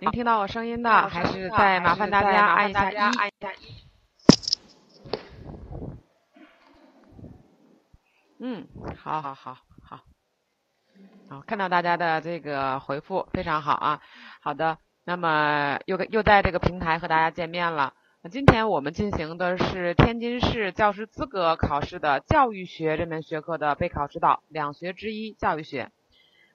您听到我声音的，还是再麻烦大家按一下一。嗯，好好好好，好，看到大家的这个回复非常好啊。好的，那么又又在这个平台和大家见面了。那今天我们进行的是天津市教师资格考试的教育学这门学科的备考指导，两学之一教育学。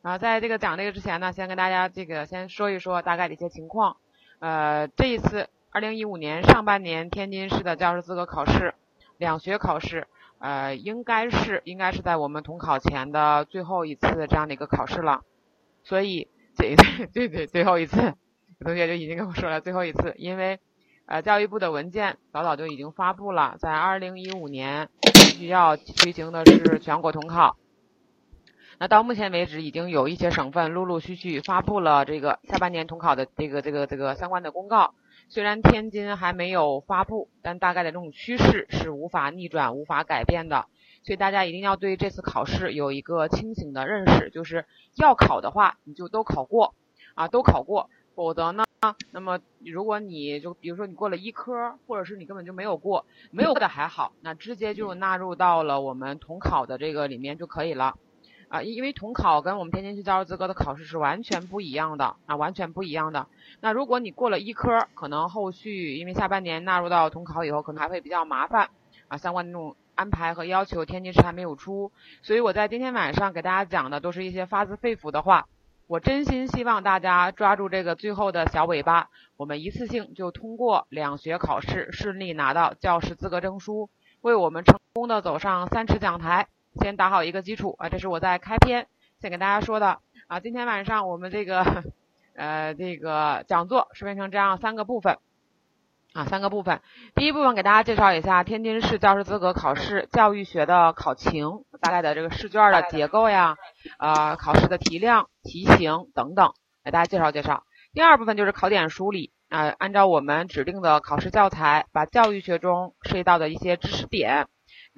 啊，在这个讲这个之前呢，先跟大家这个先说一说大概的一些情况。呃，这一次二零一五年上半年天津市的教师资格考试两学考试。呃，应该是应该是在我们统考前的最后一次这样的一个考试了，所以这 对对对最后一次，有同学就已经跟我说了最后一次，因为呃教育部的文件早早就已经发布了，在二零一五年需要推行的是全国统考，那到目前为止已经有一些省份陆陆续续发布了这个下半年统考的这个这个这个相关的公告。虽然天津还没有发布，但大概的这种趋势是无法逆转、无法改变的，所以大家一定要对这次考试有一个清醒的认识，就是要考的话，你就都考过啊，都考过，否则呢，那么如果你就比如说你过了一科，或者是你根本就没有过，没有过的还好，那直接就纳入到了我们统考的这个里面就可以了。啊，因为统考跟我们天津市教师资格的考试是完全不一样的啊，完全不一样的。那如果你过了一科，可能后续因为下半年纳入到统考以后，可能还会比较麻烦啊，相关的那种安排和要求，天津市还没有出。所以我在今天晚上给大家讲的都是一些发自肺腑的话。我真心希望大家抓住这个最后的小尾巴，我们一次性就通过两学考试，顺利拿到教师资格证书，为我们成功的走上三尺讲台。先打好一个基础啊，这是我在开篇先给大家说的啊。今天晚上我们这个呃这个讲座是分成这样三个部分啊，三个部分。第一部分给大家介绍一下天津市教师资格考试教育学的考情，大概的这个试卷的结构呀，呃，考试的题量、题型等等，给大家介绍介绍。第二部分就是考点梳理啊，按照我们指定的考试教材，把教育学中涉及到的一些知识点。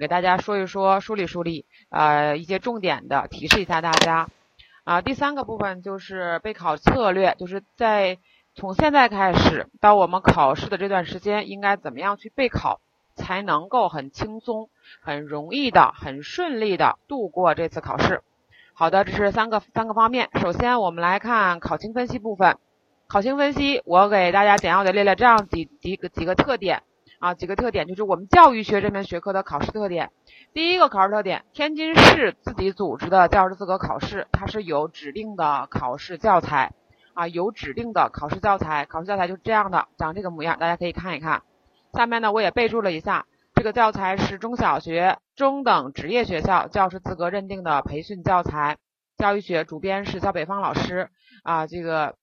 给大家说一说，梳理梳理，呃，一些重点的提示一下大家。啊，第三个部分就是备考策略，就是在从现在开始到我们考试的这段时间，应该怎么样去备考，才能够很轻松、很容易的、很顺利的度过这次考试。好的，这是三个三个方面。首先，我们来看考情分析部分。考情分析，我给大家简要的列了这样几几个几个特点。啊，几个特点就是我们教育学这门学科的考试特点。第一个考试特点，天津市自己组织的教师资格考试，它是有指定的考试教材啊，有指定的考试教材。考试教材就是这样的，长这个模样，大家可以看一看。下面呢，我也备注了一下，这个教材是中小学、中等职业学校教师资格认定的培训教材。教育学主编是肖北方老师啊，这个。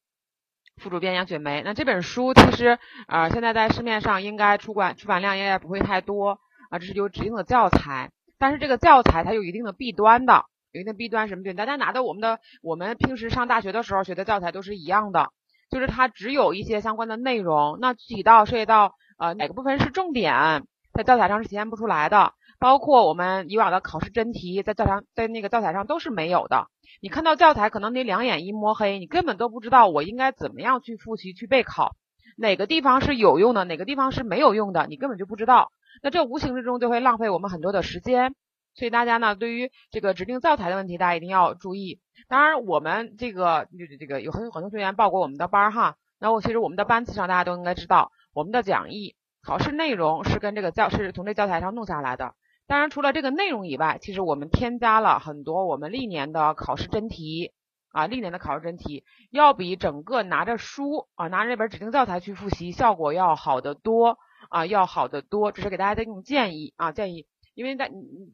副主编杨雪梅，那这本书其实啊，现在在市面上应该出版出版量应该不会太多啊，这是有指定的教材，但是这个教材它有一定的弊端的，有一定弊端什么弊端？大家拿到我们的我们平时上大学的时候学的教材都是一样的，就是它只有一些相关的内容，那具体到涉及到呃哪个部分是重点，在教材上是体现不出来的。包括我们以往的考试真题，在教材在那个教材上都是没有的。你看到教材，可能你两眼一摸黑，你根本都不知道我应该怎么样去复习、去备考，哪个地方是有用的，哪个地方是没有用的，你根本就不知道。那这无形之中就会浪费我们很多的时间。所以大家呢，对于这个指定教材的问题，大家一定要注意。当然，我们这个这个有很很多学员报过我们的班哈，那我其实我们的班次上大家都应该知道，我们的讲义、考试内容是跟这个教是从这教材上弄下来的。当然，除了这个内容以外，其实我们添加了很多我们历年的考试真题啊，历年的考试真题要比整个拿着书啊，拿着这本指定教材去复习效果要好得多啊，要好得多。这是给大家的一种建议啊，建议，因为大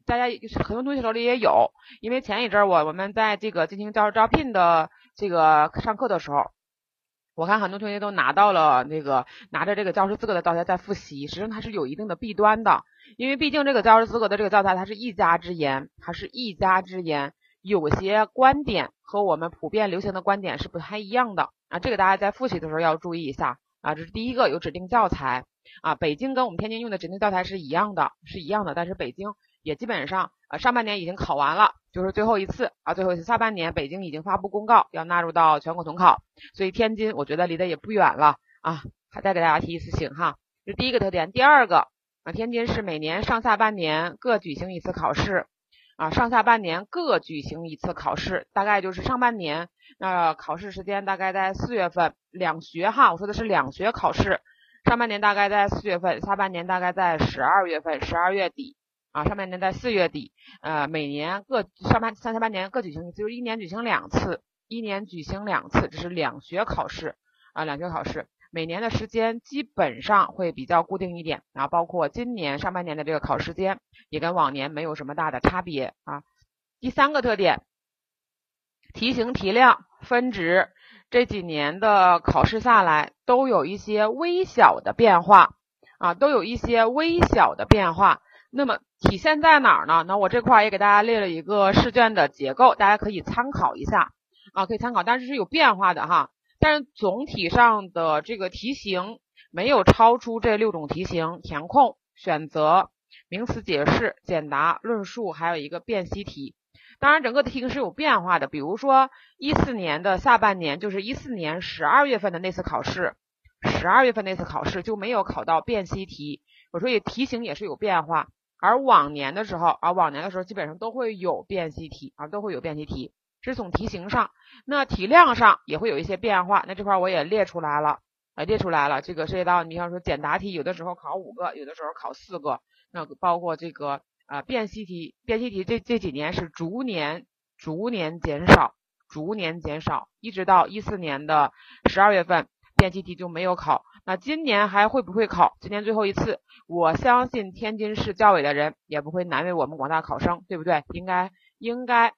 大家很多同学手里也有，因为前一阵儿我我们在这个进行教师招聘的这个上课的时候。我看很多同学都拿到了那个拿着这个教师资格的教材在复习，实际上它是有一定的弊端的，因为毕竟这个教师资格的这个教材它是一家之言，它是一家之言，有些观点和我们普遍流行的观点是不太一样的。啊，这个大家在复习的时候要注意一下。啊，这是第一个有指定教材。啊，北京跟我们天津用的指定教材是一样的，是一样的，但是北京也基本上呃上半年已经考完了，就是最后一次啊，最后一次下半年北京已经发布公告要纳入到全国统考，所以天津我觉得离得也不远了啊，还再给大家提一次醒哈，这第一个特点，第二个啊，天津市每年上下半年各举行一次考试。啊，上下半年各举行一次考试，大概就是上半年，那考试时间大概在四月份，两学哈，我说的是两学考试，上半年大概在四月份，下半年大概在十二月份，十二月底，啊，上半年在四月底，呃，每年各上半上下半年各举行一次，就是一年举行两次，一年举行两次，这是两学考试，啊，两学考试。每年的时间基本上会比较固定一点啊，包括今年上半年的这个考时间也跟往年没有什么大的差别啊。第三个特点，题型、题量、分值这几年的考试下来都有一些微小的变化啊，都有一些微小的变化。那么体现在哪儿呢？那我这块也给大家列了一个试卷的结构，大家可以参考一下啊，可以参考，但是是有变化的哈。但是总体上的这个题型没有超出这六种题型：填空、选择、名词解释、简答、论述，还有一个辨析题。当然，整个题型是有变化的。比如说，一四年的下半年，就是一四年十二月份的那次考试，十二月份那次考试就没有考到辨析题。我说也题型也是有变化。而往年的时候，啊，往年的时候基本上都会有辨析题，啊，都会有辨析题。是从题型上，那题量上也会有一些变化。那这块我也列出来了，啊，列出来了。这个涉及到，你比方说简答题，有的时候考五个，有的时候考四个。那包括这个啊，辨析题，辨析题这这几年是逐年逐年减少，逐年减少，一直到一四年的十二月份，辨析题就没有考。那今年还会不会考？今年最后一次，我相信天津市教委的人也不会难为我们广大考生，对不对？应该应该。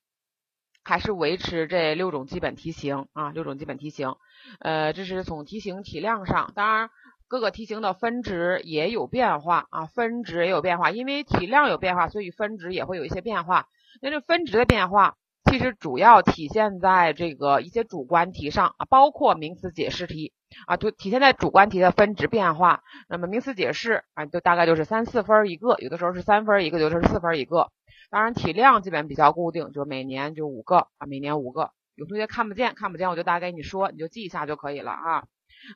还是维持这六种基本题型啊，六种基本题型，呃，这是从题型题量上，当然各个题型的分值也有变化啊，分值也有变化，因为题量有变化，所以分值也会有一些变化。那这分值的变化，其实主要体现在这个一些主观题上啊，包括名词解释题啊，就体现在主观题的分值变化。那么名词解释啊，就大概就是三四分一个，有的时候是三分一个，有的时候是四分一个。当然，题量基本比较固定，就每年就五个啊，每年五个。有同学看不见，看不见我就大概给你说，你就记一下就可以了啊。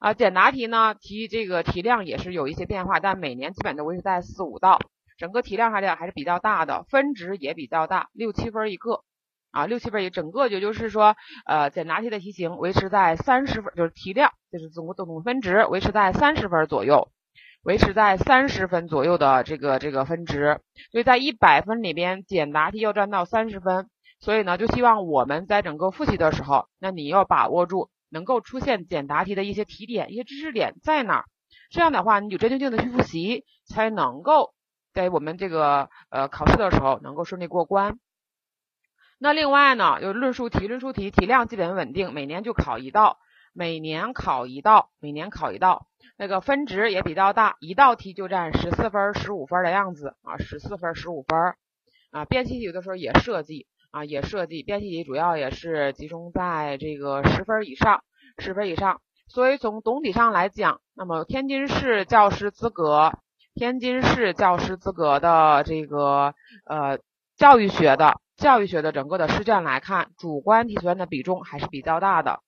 啊，简答题呢，题这个题量也是有一些变化，但每年基本都维持在四五道，整个题量还是还是比较大的，分值也比较大，六七分一个啊，六七分也，整个也就是说，呃，简答题的题型维持在三十分，就是题量，就是总总分值维持在三十分左右。维持在三十分左右的这个这个分值，所以在一百分里边，简答题要占到三十分。所以呢，就希望我们在整个复习的时候，那你要把握住能够出现简答题的一些题点、一些知识点在哪儿。这样的话，你就针对性的去复习，才能够在我们这个呃考试的时候能够顺利过关。那另外呢，就论述题，论述题题量基本稳定，每年就考一道，每年考一道，每年考一道。那个分值也比较大，一道题就占十四分、十五分的样子啊，十四分、十五分啊。辨析题有的时候也设计啊，也设计辨析题，主要也是集中在这个十分以上，十分以上。所以从总体上来讲，那么天津市教师资格，天津市教师资格的这个呃教育学的教育学的整个的试卷来看，主观题所占的比重还是比较大的。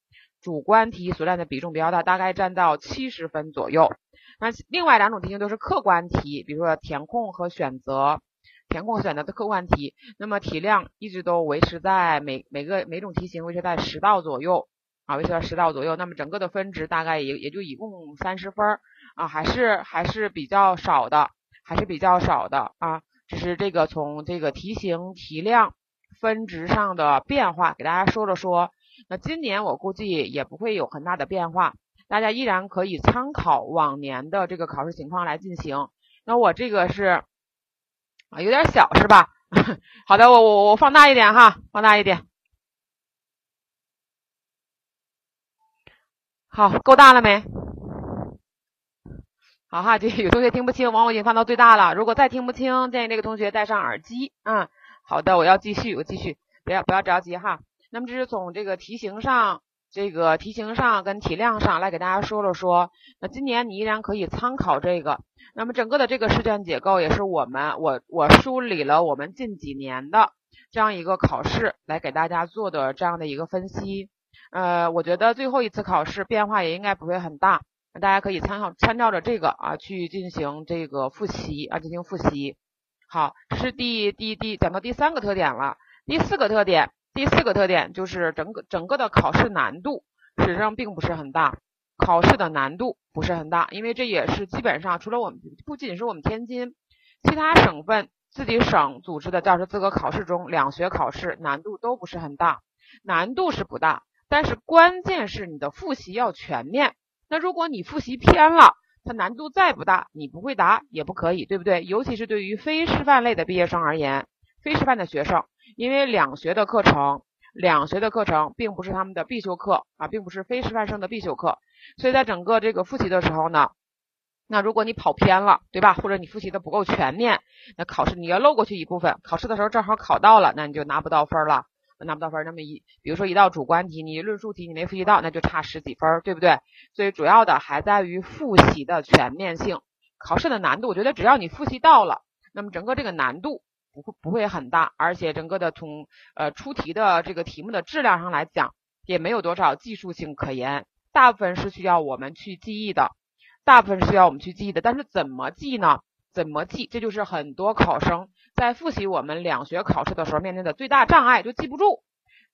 主观题所占的比重比较大，大概占到七十分左右。那另外两种题型都是客观题，比如说填空和选择，填空选择的客观题。那么题量一直都维持在每每个每种题型维持在十道左右啊，维持在十道左右。那么整个的分值大概也也就一共三十分啊，还是还是比较少的，还是比较少的啊。只是这个从这个题型、题量、分值上的变化，给大家说了说。那今年我估计也不会有很大的变化，大家依然可以参考往年的这个考试情况来进行。那我这个是啊，有点小是吧？好的，我我我放大一点哈，放大一点。好，够大了没？好哈，这有同学听不清，往我已经放到最大了。如果再听不清，建议这个同学戴上耳机嗯。好的，我要继续，我继续，不要不要着急哈。那么这是从这个题型上这个题型上跟题量上来给大家说了说。那今年你依然可以参考这个。那么整个的这个试卷结构也是我们我我梳理了我们近几年的这样一个考试来给大家做的这样的一个分析。呃，我觉得最后一次考试变化也应该不会很大，大家可以参考参照着这个啊去进行这个复习啊进行复习。好，这是第第第讲到第三个特点了，第四个特点。第四个特点就是整个整个的考试难度实际上并不是很大，考试的难度不是很大，因为这也是基本上除了我们不仅是我们天津，其他省份自己省组织的教师资格考试中，两学考试难度都不是很大，难度是不大，但是关键是你的复习要全面。那如果你复习偏了，它难度再不大，你不会答也不可以，对不对？尤其是对于非师范类的毕业生而言，非师范的学生。因为两学的课程，两学的课程并不是他们的必修课啊，并不是非师范生的必修课，所以在整个这个复习的时候呢，那如果你跑偏了，对吧？或者你复习的不够全面，那考试你要漏过去一部分，考试的时候正好考到了，那你就拿不到分了，拿不到分。那么一，比如说一道主观题，你论述题你没复习到，那就差十几分，对不对？所以主要的还在于复习的全面性，考试的难度，我觉得只要你复习到了，那么整个这个难度。不会不会很大，而且整个的从呃出题的这个题目的质量上来讲，也没有多少技术性可言，大部分是需要我们去记忆的，大部分是需要我们去记忆的。但是怎么记呢？怎么记？这就是很多考生在复习我们两学考试的时候面临的最大障碍，就记不住，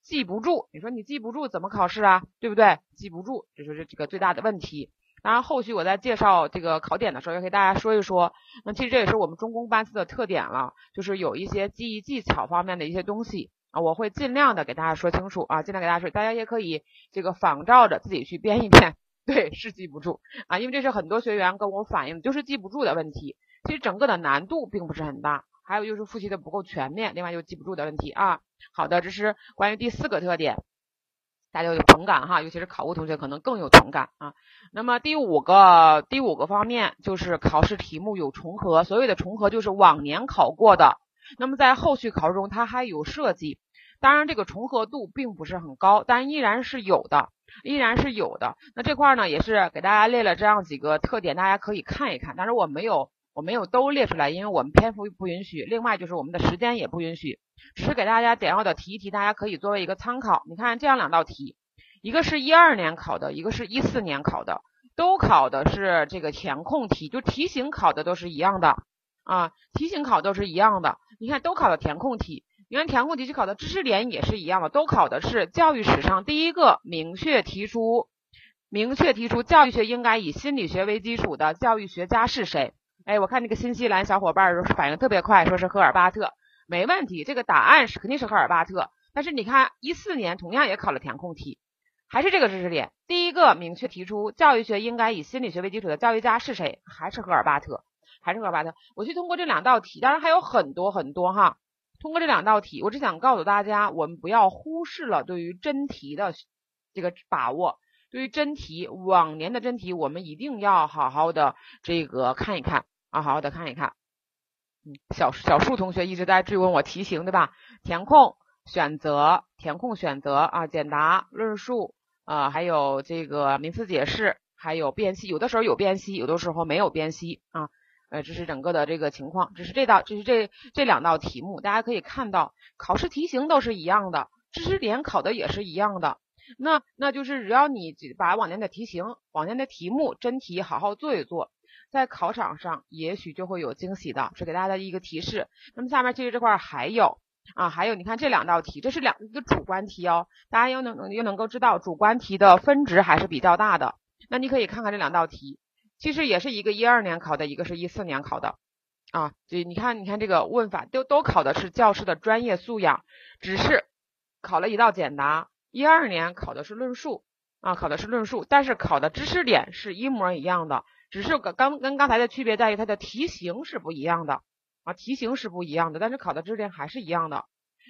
记不住。你说你记不住怎么考试啊？对不对？记不住，这就是这个最大的问题。当然，后续我在介绍这个考点的时候，也给大家说一说。那其实这也是我们中公班次的特点了，就是有一些记忆技巧方面的一些东西啊，我会尽量的给大家说清楚啊，尽量给大家说，大家也可以这个仿照着自己去编一编。对，是记不住啊，因为这是很多学员跟我反映，就是记不住的问题。其实整个的难度并不是很大，还有就是复习的不够全面，另外就记不住的问题啊。好的，这是关于第四个特点。大家有同感哈，尤其是考务同学可能更有同感啊。那么第五个第五个方面就是考试题目有重合，所谓的重合就是往年考过的，那么在后续考试中它还有设计，当然这个重合度并不是很高，但依然是有的，依然是有的。那这块呢也是给大家列了这样几个特点，大家可以看一看。但是我没有我没有都列出来，因为我们篇幅不允许，另外就是我们的时间也不允许。只是给大家简要的提一提，大家可以作为一个参考。你看这样两道题，一个是一二年考的，一个是一四年考的，都考的是这个填空题，就题型考的都是一样的啊，题型考都是一样的。你看都考的填空题，你看填空题去考的知识点也是一样的，都考的是教育史上第一个明确提出明确提出教育学应该以心理学为基础的教育学家是谁？哎，我看那个新西兰小伙伴反应特别快，说是赫尔巴特。没问题，这个答案是肯定是赫尔巴特。但是你看，一四年同样也考了填空题，还是这个知识点。第一个明确提出教育学应该以心理学为基础的教育家是谁？还是赫尔巴特？还是赫尔巴特？我去通过这两道题，当然还有很多很多哈。通过这两道题，我只想告诉大家，我们不要忽视了对于真题的这个把握。对于真题，往年的真题，我们一定要好好的这个看一看啊，好好的看一看。嗯小小树同学一直在追问我题型，对吧？填空、选择、填空、选择啊，简答、论述啊，还有这个名词解释，还有辨析。有的时候有辨析，有的时候没有辨析啊。呃，这是整个的这个情况。这是这道，这是这这两道题目，大家可以看到，考试题型都是一样的，知识点考的也是一样的。那那就是只要你把往年的题型、往年的题目真题好好做一做。在考场上，也许就会有惊喜的，是给大家的一个提示。那么下面其实这块还有啊，还有你看这两道题，这是两一个主观题哦，大家又能又能够知道主观题的分值还是比较大的。那你可以看看这两道题，其实也是一个一二年考的，一个是一四年考的啊。就你看，你看这个问法都都考的是教师的专业素养，只是考了一道简答。一二年考的是论述啊，考的是论述，但是考的知识点是一模一样的。只是跟刚跟刚才的区别在于它的题型是不一样的啊，题型是不一样的，但是考的知识点还是一样的。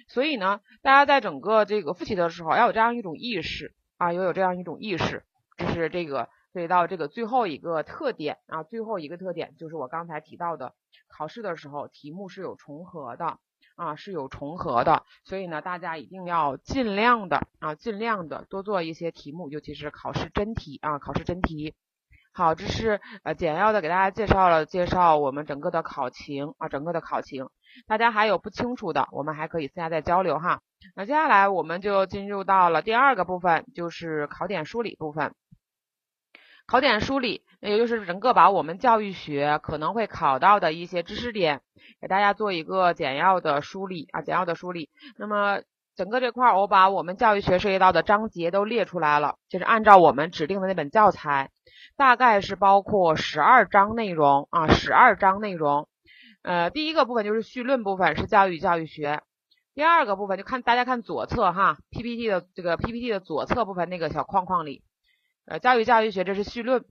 所以呢，大家在整个这个复习的时候要有这样一种意识啊，要有这样一种意识，就是这个对到这个最后一个特点啊，最后一个特点就是我刚才提到的，考试的时候题目是有重合的啊是有重合的，所以呢，大家一定要尽量的啊，尽量的多做一些题目，尤其是考试真题啊，考试真题。好，这是呃简要的给大家介绍了介绍我们整个的考情啊，整个的考情。大家还有不清楚的，我们还可以私下再交流哈。那接下来我们就进入到了第二个部分，就是考点梳理部分。考点梳理，也就是整个把我们教育学可能会考到的一些知识点，给大家做一个简要的梳理啊，简要的梳理。那么整个这块儿，我把我们教育学涉及到的章节都列出来了，就是按照我们指定的那本教材，大概是包括十二章内容啊，十二章内容。呃，第一个部分就是绪论部分，是教育教育学。第二个部分就看大家看左侧哈，PPT 的这个 PPT 的左侧部分那个小框框里，呃，教育教育学这是绪论。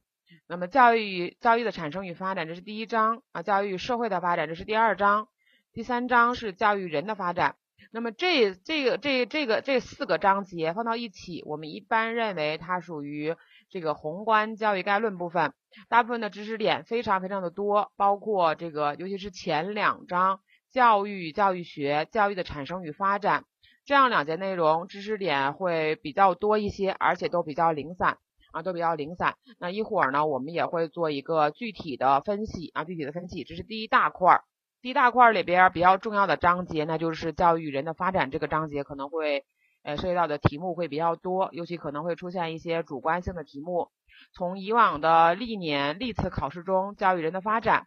那么教育教育的产生与发展这是第一章啊，教育社会的发展这是第二章，第三章是教育人的发展。那么这这个这这个这四个章节放到一起，我们一般认为它属于。这个宏观教育概论部分，大部分的知识点非常非常的多，包括这个，尤其是前两章教育教育学、教育的产生与发展这样两节内容，知识点会比较多一些，而且都比较零散啊，都比较零散。那一会儿呢，我们也会做一个具体的分析啊，具体的分析。这是第一大块儿，第一大块里边比较重要的章节，那就是教育人的发展这个章节可能会。涉及到的题目会比较多，尤其可能会出现一些主观性的题目。从以往的历年历次考试中，教育人的发展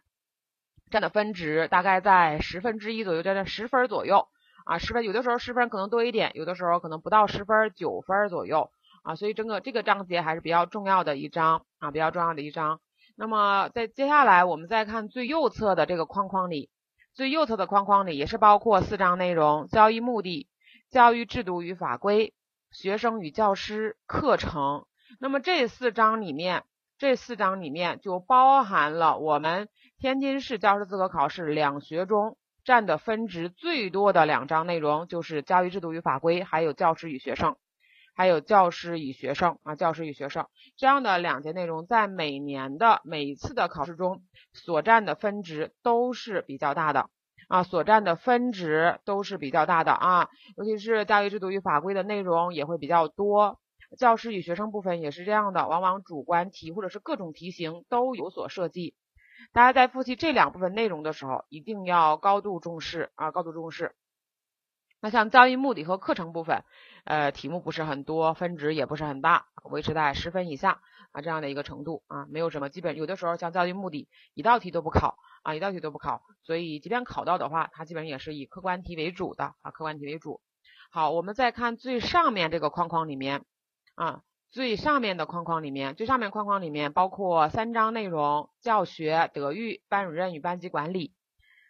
占的分值大概在十分之一左右，占在十分左右啊，十分有的时候十分可能多一点，有的时候可能不到十分，九分左右啊，所以整个这个章节还是比较重要的一章啊，比较重要的一章。那么在接下来我们再看最右侧的这个框框里，最右侧的框框里也是包括四章内容，教育目的。教育制度与法规、学生与教师、课程。那么这四章里面，这四章里面就包含了我们天津市教师资格考试两学中占的分值最多的两章内容，就是教育制度与法规，还有教师与学生，还有教师与学生啊，教师与学生这样的两节内容，在每年的每一次的考试中所占的分值都是比较大的。啊，所占的分值都是比较大的啊，尤其是教育制度与法规的内容也会比较多，教师与学生部分也是这样的，往往主观题或者是各种题型都有所设计。大家在复习这两部分内容的时候，一定要高度重视啊，高度重视。那像教育目的和课程部分，呃，题目不是很多，分值也不是很大，维持在十分以下啊这样的一个程度啊，没有什么基本，有的时候像教育目的一道题都不考。啊，一道题都不考，所以即便考到的话，它基本上也是以客观题为主的啊，客观题为主。好，我们再看最上面这个框框里面啊，最上面的框框里面，最上面框框里面包括三章内容：教学、德育、班主任与班级管理。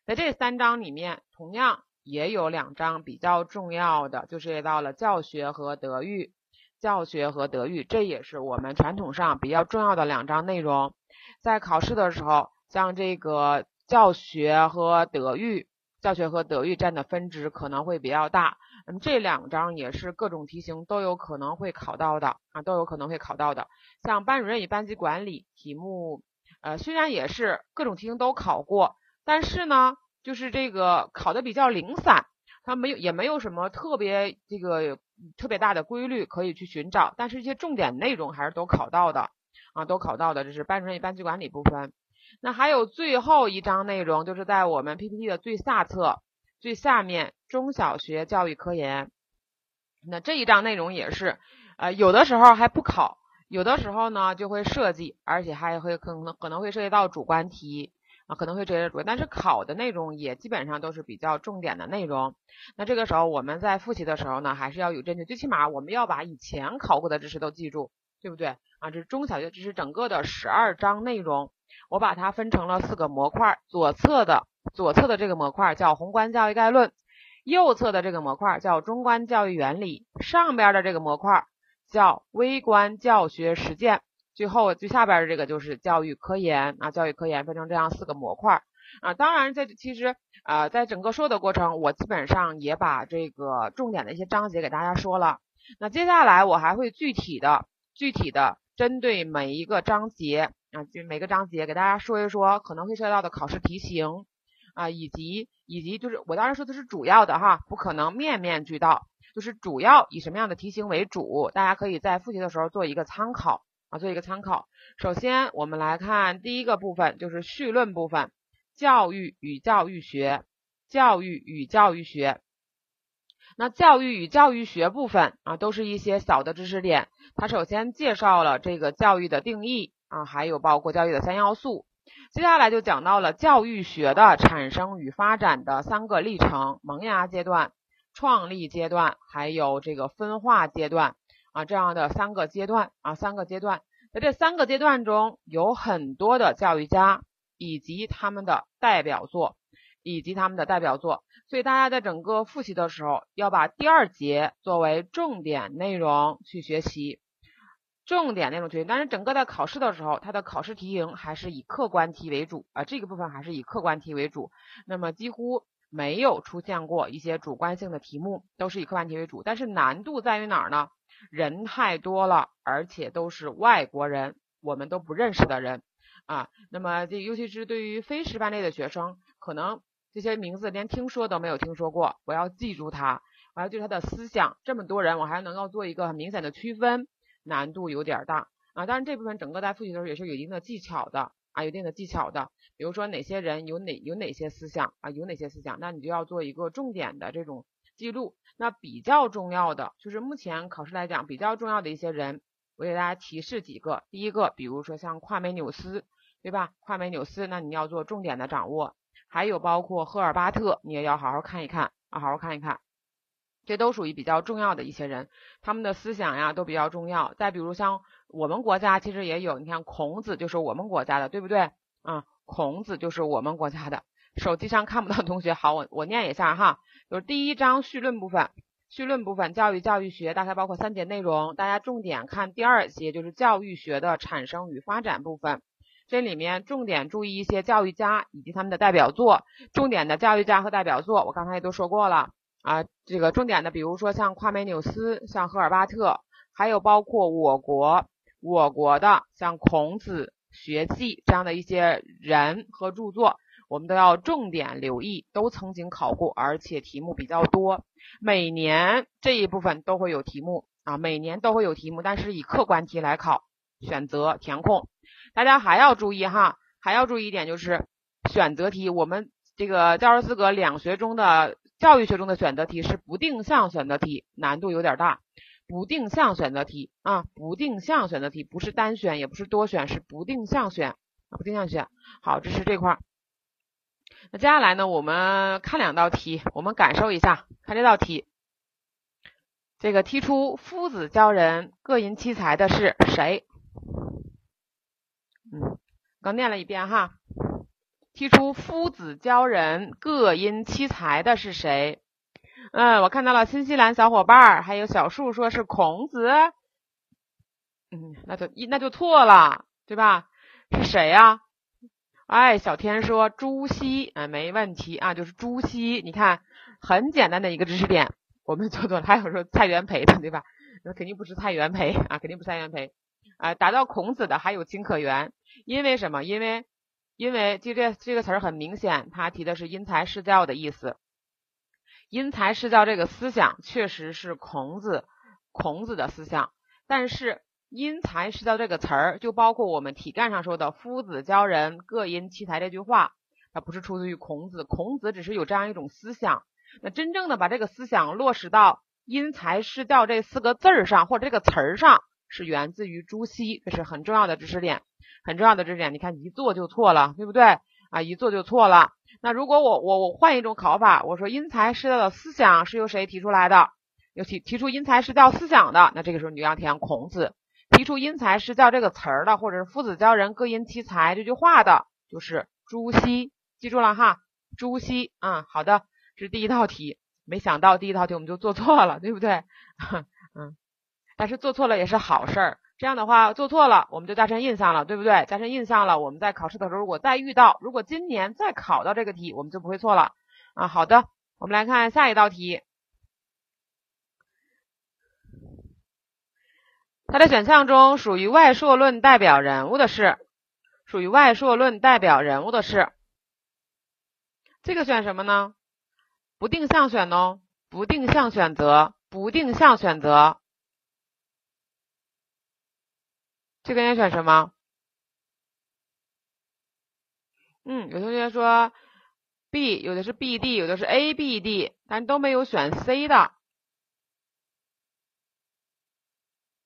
在这三章里面，同样也有两章比较重要的，就涉及到了教学和德育。教学和德育，这也是我们传统上比较重要的两章内容，在考试的时候。像这个教学和德育，教学和德育占的分值可能会比较大。那么这两章也是各种题型都有可能会考到的啊，都有可能会考到的。像班主任与班级管理题目，呃，虽然也是各种题型都考过，但是呢，就是这个考的比较零散，它没有也没有什么特别这个特别大的规律可以去寻找，但是一些重点内容还是都考到的啊，都考到的。这是班主任与班级管理部分。那还有最后一章内容，就是在我们 PPT 的最下侧最下面中小学教育科研。那这一章内容也是，呃，有的时候还不考，有的时候呢就会设计，而且还会可能可能会涉及到主观题啊，可能会涉及到主，但是考的内容也基本上都是比较重点的内容。那这个时候我们在复习的时候呢，还是要有针对，最起码我们要把以前考过的知识都记住，对不对啊？这是中小学知识整个的十二章内容。我把它分成了四个模块，左侧的左侧的这个模块叫宏观教育概论，右侧的这个模块叫中观教育原理，上边的这个模块叫微观教学实践，最后最下边的这个就是教育科研啊，教育科研分成这样四个模块啊。当然，在其实呃，在整个说的过程，我基本上也把这个重点的一些章节给大家说了。那接下来我还会具体的具体的针对每一个章节。啊，就每个章节给大家说一说可能会涉及到的考试题型啊，以及以及就是我当然说的是主要的哈，不可能面面俱到，就是主要以什么样的题型为主，大家可以在复习的时候做一个参考啊，做一个参考。首先我们来看第一个部分，就是绪论部分，教育与教育学，教育与教育学。那教育与教育学部分啊，都是一些小的知识点。它首先介绍了这个教育的定义啊，还有包括教育的三要素。接下来就讲到了教育学的产生与发展的三个历程：萌芽阶段、创立阶段，还有这个分化阶段啊，这样的三个阶段啊，三个阶段。在这三个阶段中，有很多的教育家以及他们的代表作，以及他们的代表作。所以大家在整个复习的时候，要把第二节作为重点内容去学习，重点内容学习。但是整个在考试的时候，它的考试题型还是以客观题为主啊，这个部分还是以客观题为主。那么几乎没有出现过一些主观性的题目，都是以客观题为主。但是难度在于哪儿呢？人太多了，而且都是外国人，我们都不认识的人啊。那么这尤其是对于非师范类的学生，可能。这些名字连听说都没有听说过，我要记住它，我要记住他的思想。这么多人，我还能够做一个很明显的区分，难度有点大啊。当然，这部分整个在复习的时候也是有一定的技巧的啊，有一定的技巧的。比如说哪些人有哪有哪些思想啊，有哪些思想，那你就要做一个重点的这种记录。那比较重要的就是目前考试来讲比较重要的一些人，我给大家提示几个。第一个，比如说像夸美纽斯，对吧？夸美纽斯，那你要做重点的掌握。还有包括赫尔巴特，你也要好好看一看啊，好好看一看，这都属于比较重要的一些人，他们的思想呀都比较重要。再比如像我们国家其实也有，你看孔子就是我们国家的，对不对啊？孔子就是我们国家的。手机上看不到同学，好，我我念一下哈，就是第一章绪论部分，绪论部分教育教育学大概包括三节内容，大家重点看第二节，就是教育学的产生与发展部分。这里面重点注意一些教育家以及他们的代表作，重点的教育家和代表作，我刚才也都说过了啊。这个重点的，比如说像夸美纽斯、像赫尔巴特，还有包括我国我国的像孔子、学记这样的一些人和著作，我们都要重点留意，都曾经考过，而且题目比较多，每年这一部分都会有题目啊，每年都会有题目，但是以客观题来考，选择填空。大家还要注意哈，还要注意一点就是选择题，我们这个教师资格两学中的教育学中的选择题是不定向选择题，难度有点大。不定向选择题啊，不定向选择题不是单选，也不是多选，是不定向选，不定向选。好，这是这块。那接下来呢，我们看两道题，我们感受一下，看这道题，这个提出夫子教人各因其才的是谁？嗯，刚念了一遍哈。提出夫子教人各因其才的是谁？嗯，我看到了新西兰小伙伴还有小树说是孔子。嗯，那就那就错了，对吧？是谁呀？哎，小天说朱熹，哎，没问题啊，就是朱熹。你看，很简单的一个知识点，我们做错了。还有说蔡元培的，对吧？那肯定不是蔡元培啊，肯定不是蔡元培。啊，达到孔子的还有金可元，因为什么？因为，因为就这这个词儿很明显，他提的是因材施教的意思。因材施教这个思想确实是孔子孔子的思想，但是因材施教这个词儿就包括我们题干上说的“夫子教人各因其才”这句话，它不是出自于孔子，孔子只是有这样一种思想。那真正的把这个思想落实到因材施教这四个字儿上或者这个词儿上。是源自于朱熹，这是很重要的知识点，很重要的知识点。你看一做就错了，对不对啊？一做就错了。那如果我我我换一种考法，我说因材施教的思想是由谁提出来的？有提提出因材施教思想的，那这个时候你就要填孔子。提出因材施教这个词儿的，或者是夫子教人各因其才这句话的，就是朱熹。记住了哈，朱熹。嗯，好的，这是第一道题。没想到第一道题我们就做错了，对不对？嗯。但是做错了也是好事儿，这样的话做错了我们就加深印象了，对不对？加深印象了，我们在考试的时候如果再遇到，如果今年再考到这个题，我们就不会错了啊。好的，我们来看下一道题，它的选项中属于外铄论代表人物的是，属于外铄论代表人物的是，这个选什么呢？不定向选哦，不定向选择，不定向选择。这个应该选什么？嗯，有同学说 B，有的是 B D，有的是 A B D，但都没有选 C 的。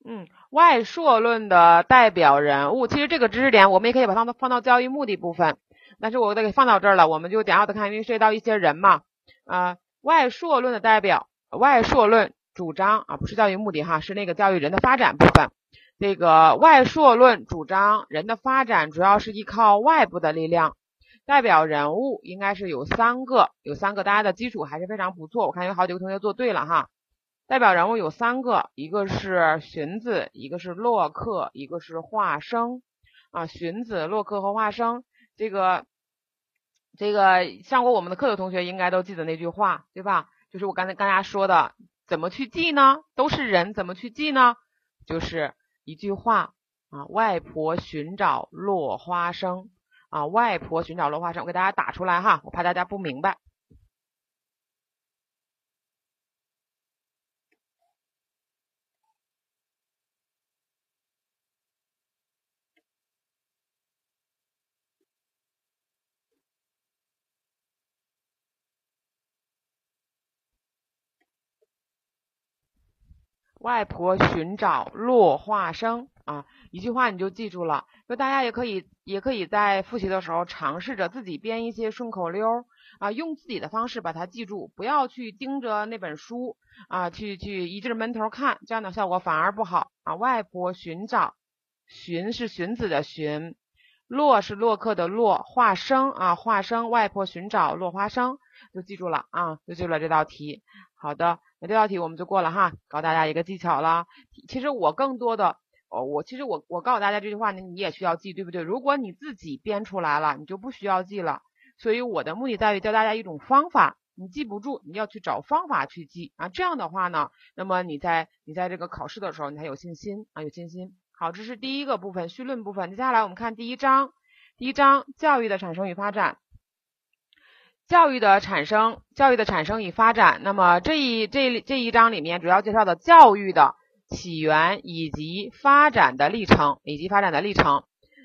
嗯，外硕论的代表人物，其实这个知识点我们也可以把它放到教育目的部分，但是我得给放到这儿了，我们就简要的看，因为涉及到一些人嘛。啊，外硕论的代表，外硕论主张啊，不是教育目的哈，是那个教育人的发展部分。这个外铄论主张人的发展主要是依靠外部的力量，代表人物应该是有三个，有三个，大家的基础还是非常不错。我看有好几个同学做对了哈。代表人物有三个，一个是荀子，一个是洛克，一个是华生啊。荀子、洛克和华生，这个这个上过我们的课的同学应该都记得那句话，对吧？就是我刚才跟大家说的，怎么去记呢？都是人，怎么去记呢？就是。一句话啊，外婆寻找落花生啊，外婆寻找落花生，我给大家打出来哈，我怕大家不明白。外婆寻找落花生啊，一句话你就记住了。那大家也可以，也可以在复习的时候尝试着自己编一些顺口溜啊，用自己的方式把它记住，不要去盯着那本书啊，去去一直闷头看，这样的效果反而不好啊。外婆寻找，寻是荀子的寻，洛是洛克的洛，花生啊，花生，外婆寻找落花生，就记住了啊，就记住了这道题。好的。那这道题我们就过了哈，告诉大家一个技巧了。其实我更多的，哦，我其实我我告诉大家这句话呢，你也需要记，对不对？如果你自己编出来了，你就不需要记了。所以我的目的在于教大家一种方法，你记不住，你要去找方法去记啊。这样的话呢，那么你在你在这个考试的时候，你才有信心啊，有信心。好，这是第一个部分，绪论部分。接下来我们看第一章，第一章教育的产生与发展。教育的产生，教育的产生与发展。那么这一这这一章里面主要介绍的教育的起源以及发展的历程，以及发展的历程。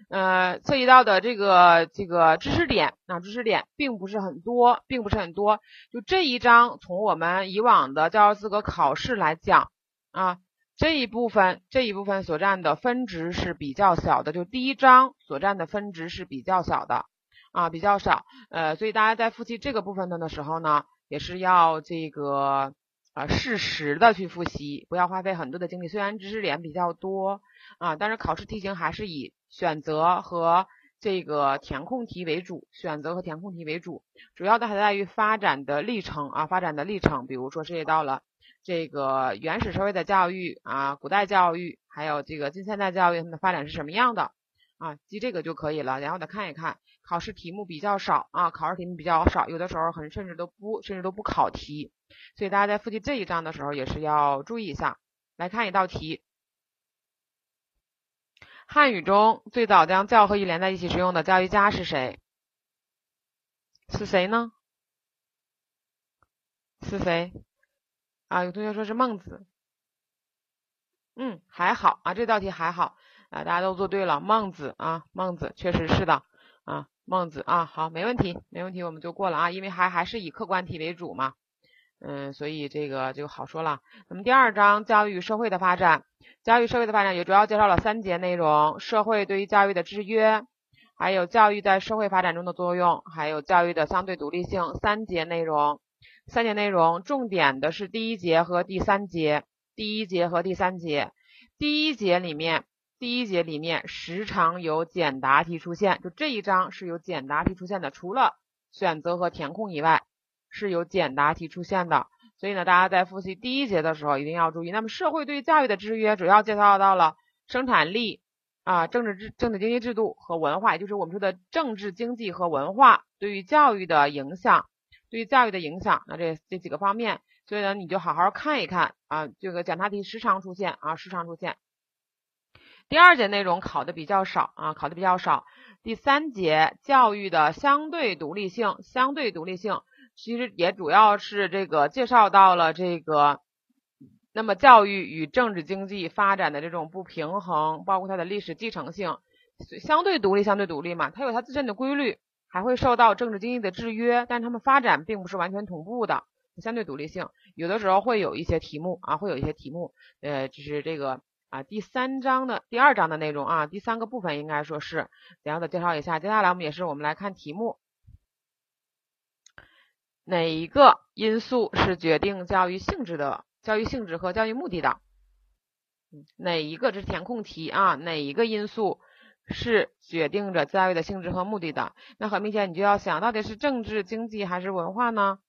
呃，涉及到的这个这个知识点，那知识点并不是很多，并不是很多。就这一章，从我们以往的教师资格考试来讲啊，这一部分这一部分所占的分值是比较小的，就第一章所占的分值是比较小的。啊，比较少，呃，所以大家在复习这个部分的的时候呢，也是要这个啊适时的去复习，不要花费很多的精力。虽然知识点比较多啊，但是考试题型还是以选择和这个填空题为主，选择和填空题为主，主要的还在于发展的历程啊，发展的历程，比如说涉及到了这个原始社会的教育啊，古代教育，还有这个近现代教育，它们的发展是什么样的啊，记这个就可以了，然后再看一看。考试题目比较少啊，考试题目比较少，有的时候很甚至都不甚至都不考题，所以大家在复习这一章的时候也是要注意一下。来看一道题，汉语中最早将教和义连在一起使用的教育家是谁？是谁呢？是谁？啊，有同学说是孟子。嗯，还好啊，这道题还好啊，大家都做对了，孟子啊，孟子确实是的啊。孟子啊，好，没问题，没问题，我们就过了啊，因为还还是以客观题为主嘛，嗯，所以这个就好说了。那么第二章教育社会的发展，教育社会的发展也主要介绍了三节内容：社会对于教育的制约，还有教育在社会发展中的作用，还有教育的相对独立性。三节内容，三节内容重点的是第一节和第三节，第一节和第三节，第一节里面。第一节里面时常有简答题出现，就这一章是有简答题出现的，除了选择和填空以外，是有简答题出现的。所以呢，大家在复习第一节的时候一定要注意。那么社会对教育的制约主要介绍到了生产力啊、政治制、政治经济制度和文化，也就是我们说的政治经济和文化对于教育的影响，对于教育的影响，那这这几个方面，所以呢，你就好好看一看啊，这个简答题时常出现啊，时常出现。第二节内容考的比较少啊，考的比较少。第三节教育的相对独立性，相对独立性其实也主要是这个介绍到了这个，那么教育与政治经济发展的这种不平衡，包括它的历史继承性，相对独立，相对独立嘛，它有它自身的规律，还会受到政治经济的制约，但它们发展并不是完全同步的，相对独立性，有的时候会有一些题目啊，会有一些题目，呃，就是这个啊第三章的第二章的内容啊，第三个部分应该说是简要的介绍一下，接下来我们也是我们来看题目。哪一个因素是决定教育性质的？教育性质和教育目的的？哪一个？这是填空题啊？哪一个因素是决定着教育的性质和目的的？那很明显，你就要想到底是政治、经济还是文化呢？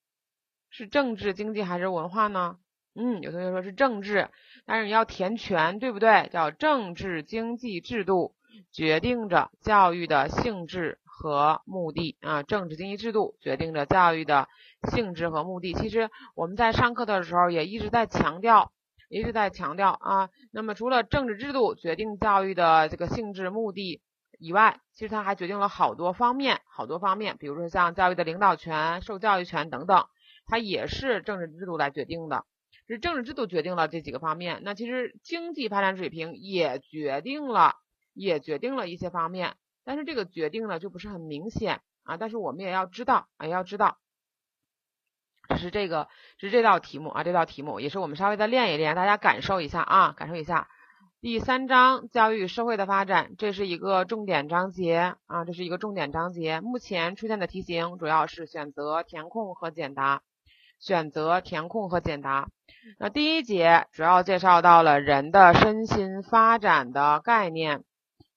是政治、经济还是文化呢？嗯，有同学说是政治，但是你要填全，对不对？叫政治经济制度决定着教育的性质。和目的啊，政治经济制度决定着教育的性质和目的。其实我们在上课的时候也一直在强调，一直在强调啊。那么除了政治制度决定教育的这个性质目的以外，其实它还决定了好多方面，好多方面。比如说像教育的领导权、受教育权等等，它也是政治制度来决定的。是政治制度决定了这几个方面。那其实经济发展水平也决定了，也决定了一些方面。但是这个决定呢就不是很明显啊，但是我们也要知道啊，要知道，是这个，是这道题目啊，这道题目也是我们稍微的练一练，大家感受一下啊，感受一下。第三章教育与社会的发展，这是一个重点章节啊，这是一个重点章节。目前出现的题型主要是选择、填空和简答，选择、填空和简答。那第一节主要介绍到了人的身心发展的概念。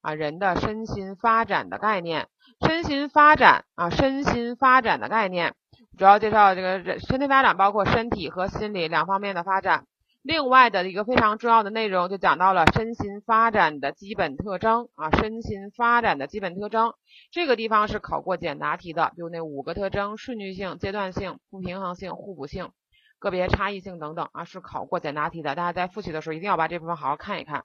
啊，人的身心发展的概念，身心发展啊，身心发展的概念，主要介绍这个人身心发展包括身体和心理两方面的发展。另外的一个非常重要的内容就讲到了身心发展的基本特征啊，身心发展的基本特征，这个地方是考过简答题的，就那五个特征：顺序性、阶段性、不平衡性、互补性、个别差异性等等啊，是考过简答题的。大家在复习的时候一定要把这部分好好看一看。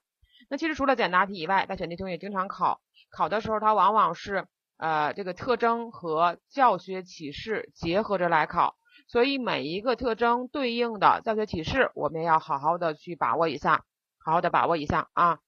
那其实除了简答题以外，在选题中也经常考，考的时候它往往是呃这个特征和教学启示结合着来考，所以每一个特征对应的教学启示，我们也要好好的去把握一下，好好的把握一下啊。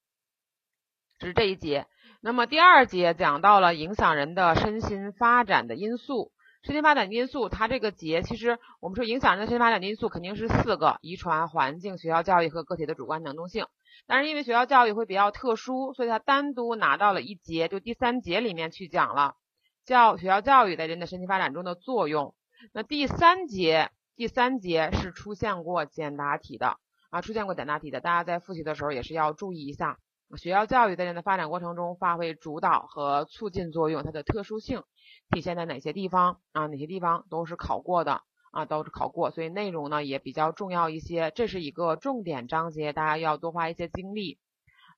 这是这一节，那么第二节讲到了影响人的身心发展的因素，身心发展因素，它这个节其实我们说影响人的身心发展的因素肯定是四个：遗传、环境、学校教育和个体的主观能动性。但是因为学校教育会比较特殊，所以它单独拿到了一节，就第三节里面去讲了教学校教育在人的身心发展中的作用。那第三节，第三节是出现过简答题的啊，出现过简答题的，大家在复习的时候也是要注意一下，学校教育在人的发展过程中发挥主导和促进作用，它的特殊性体现在哪些地方啊？哪些地方都是考过的。啊，都是考过，所以内容呢也比较重要一些。这是一个重点章节，大家要多花一些精力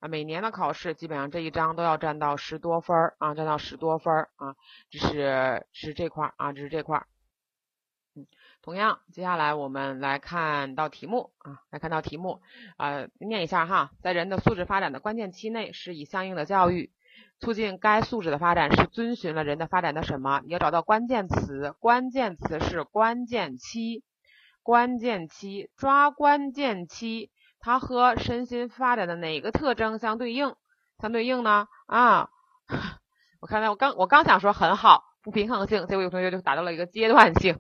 啊。每年的考试基本上这一章都要占到十多分儿啊，占到十多分儿啊。这是是这块儿啊，这是这块儿。同样，接下来我们来看到题目啊，来看到题目啊，念一下哈，在人的素质发展的关键期内，是以相应的教育。促进该素质的发展是遵循了人的发展的什么？你要找到关键词，关键词是关键期，关键期抓关键期，它和身心发展的哪个特征相对应？相对应呢？啊，我看到我刚我刚想说很好，不平衡性，结果有同学就达到了一个阶段性，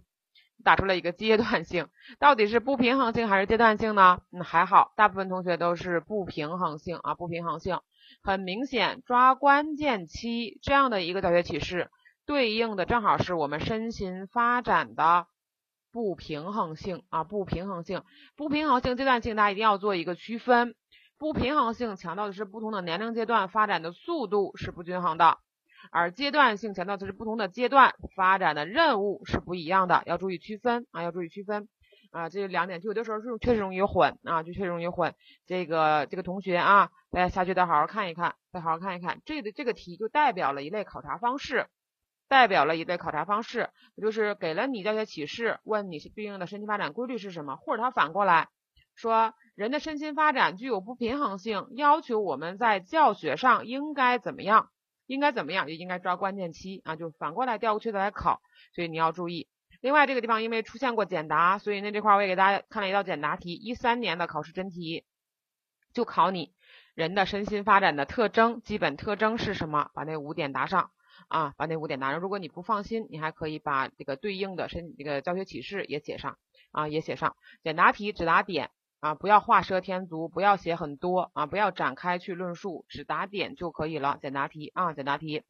打出了一个阶段性，到底是不平衡性还是阶段性呢？嗯，还好，大部分同学都是不平衡性啊，不平衡性。很明显，抓关键期这样的一个教学启示，对应的正好是我们身心发展的不平衡性啊，不平衡性，不平衡性阶段性，大家一定要做一个区分。不平衡性强调的是不同的年龄阶段发展的速度是不均衡的，而阶段性强调的是不同的阶段发展的任务是不一样的，要注意区分啊，要注意区分。啊，这两点就有的时候是确实容易混啊，就确实容易混。这个这个同学啊，大家下去再好好看一看，再好好看一看。这个这个题就代表了一类考察方式，代表了一类考察方式，也就是给了你教学启示，问你对应的身心发展规律是什么，或者他反过来说，人的身心发展具有不平衡性，要求我们在教学上应该怎么样，应该怎么样，就应该抓关键期啊，就反过来调过去的来考，所以你要注意。另外这个地方因为出现过简答，所以那这块我也给大家看了一道简答题，一三年的考试真题，就考你人的身心发展的特征，基本特征是什么？把那五点答上啊，把那五点答上。如果你不放心，你还可以把这个对应的身这个教学启示也写上啊，也写上。简答题只答点啊，不要画蛇添足，不要写很多啊，不要展开去论述，只答点就可以了。简答题啊，简答题。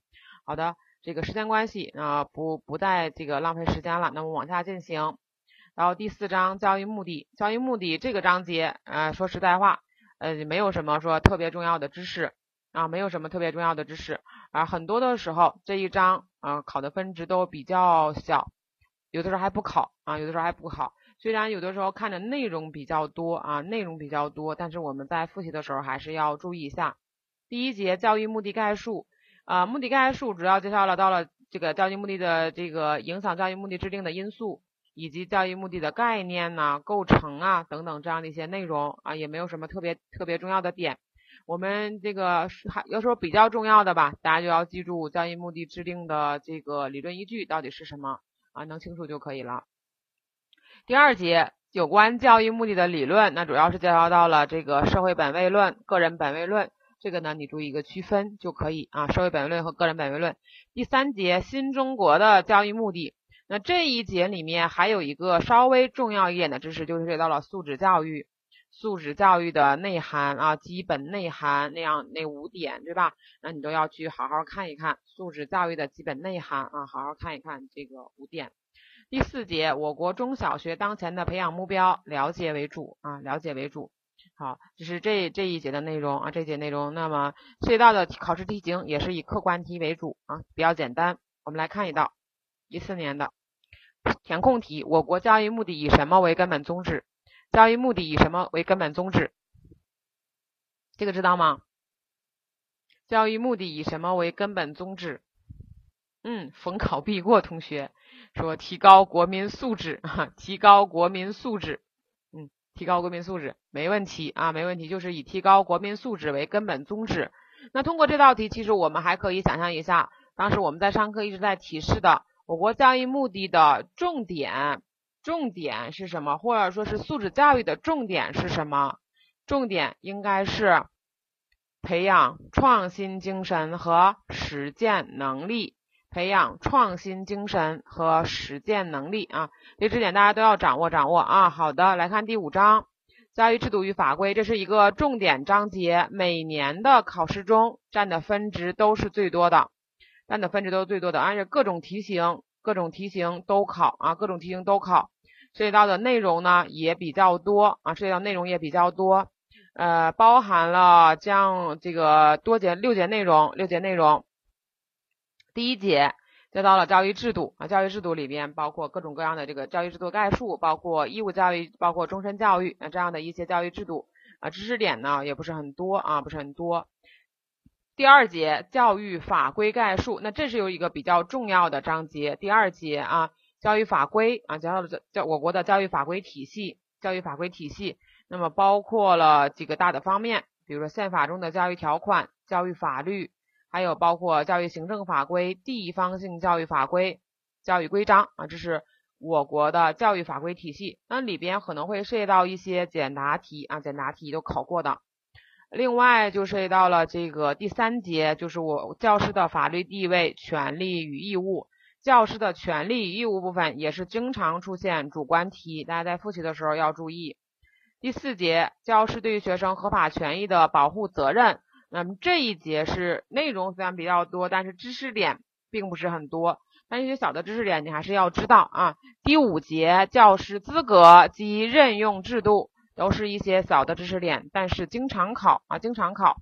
好的。这个时间关系啊，不不再这个浪费时间了。那么往下进行，然后第四章教育目的，教育目的这个章节，呃，说实在话，呃，没有什么说特别重要的知识啊，没有什么特别重要的知识啊，很多的时候这一章啊考的分值都比较小，有的时候还不考啊，有的时候还不考。虽然有的时候看的内容比较多啊，内容比较多，但是我们在复习的时候还是要注意一下。第一节教育目的概述。啊，目的概述主要介绍了到了这个教育目的的这个影响教育目的制定的因素，以及教育目的的概念呐、构成啊等等这样的一些内容啊，也没有什么特别特别重要的点。我们这个还要说比较重要的吧，大家就要记住教育目的制定的这个理论依据到底是什么啊，能清楚就可以了。第二节有关教育目的的理论，那主要是介绍到了这个社会本位论、个人本位论。这个呢，你注意一个区分就可以啊，社会本位论和个人本位论。第三节新中国的教育目的，那这一节里面还有一个稍微重要一点的知识，就是学到了素质教育，素质教育的内涵啊，基本内涵那样那五点，对吧？那你都要去好好看一看素质教育的基本内涵啊，好好看一看这个五点。第四节我国中小学当前的培养目标，了解为主啊，了解为主。好，这是这这一节的内容啊，这节内容，那么涉及到的考试题型也是以客观题为主啊，比较简单。我们来看一道一四年的填空题：我国教育目的以什么为根本宗旨？教育目的以什么为根本宗旨？这个知道吗？教育目的以什么为根本宗旨？嗯，逢考必过同学说提高国民素质，提高国民素质。嗯提高国民素质没问题啊，没问题，就是以提高国民素质为根本宗旨。那通过这道题，其实我们还可以想象一下，当时我们在上课一直在提示的，我国教育目的的重点，重点是什么？或者说是素质教育的重点是什么？重点应该是培养创新精神和实践能力。培养创新精神和实践能力啊，这知识点大家都要掌握掌握啊。好的，来看第五章教育制度与法规，这是一个重点章节，每年的考试中占的分值都是最多的，占的分值都是最多的，而且各种题型各种题型都考啊，各种题型都考，涉及到的内容呢也比较多啊，涉及到内容也比较多，呃，包含了将这个多节六节内容，六节内容。第一节教到了教育制度啊，教育制度里边包括各种各样的这个教育制度概述，包括义务教育，包括终身教育啊这样的一些教育制度啊，知识点呢也不是很多啊，不是很多。第二节教育法规概述，那这是有一个比较重要的章节。第二节啊，教育法规啊，教了教我国的教育法规体系，教育法规体系，那么包括了几个大的方面，比如说宪法中的教育条款、教育法律。还有包括教育行政法规、地方性教育法规、教育规章啊，这是我国的教育法规体系。那里边可能会涉及到一些简答题啊，简答题都考过的。另外就涉及到了这个第三节，就是我教师的法律地位、权利与义务。教师的权利与义务部分也是经常出现主观题，大家在复习的时候要注意。第四节，教师对于学生合法权益的保护责任。那么这一节是内容虽然比较多，但是知识点并不是很多。但一些小的知识点你还是要知道啊。第五节教师资格及任用制度都是一些小的知识点，但是经常考啊，经常考。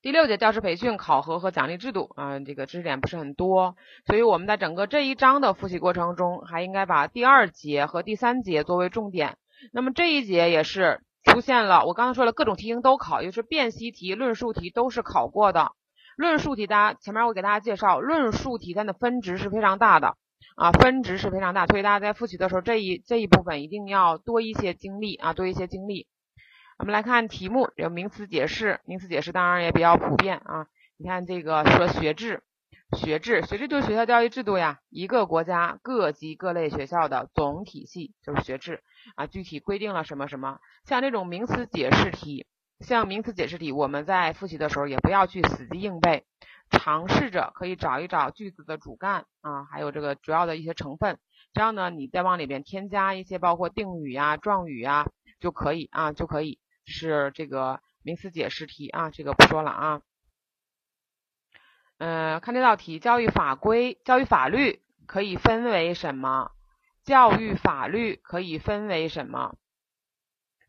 第六节教师培训考核和奖励制度啊，这个知识点不是很多，所以我们在整个这一章的复习过程中，还应该把第二节和第三节作为重点。那么这一节也是。出现了，我刚刚说了，各种题型都考，也就是辨析题、论述题都是考过的。论述题，大家前面我给大家介绍，论述题它的分值是非常大的啊，分值是非常大，所以大家在复习的时候，这一这一部分一定要多一些精力啊，多一些精力。我们来看题目，有名词解释，名词解释当然也比较普遍啊。你看这个说学制，学制，学制就是学校教育制度呀，一个国家各级各类学校的总体系就是学制啊，具体规定了什么什么。像这种名词解释题，像名词解释题，我们在复习的时候也不要去死记硬背，尝试着可以找一找句子的主干啊，还有这个主要的一些成分，这样呢，你再往里边添加一些包括定语呀、状语呀就可以啊，就可以是这个名词解释题啊，这个不说了啊。嗯，看这道题，教育法规、教育法律可以分为什么？教育法律可以分为什么？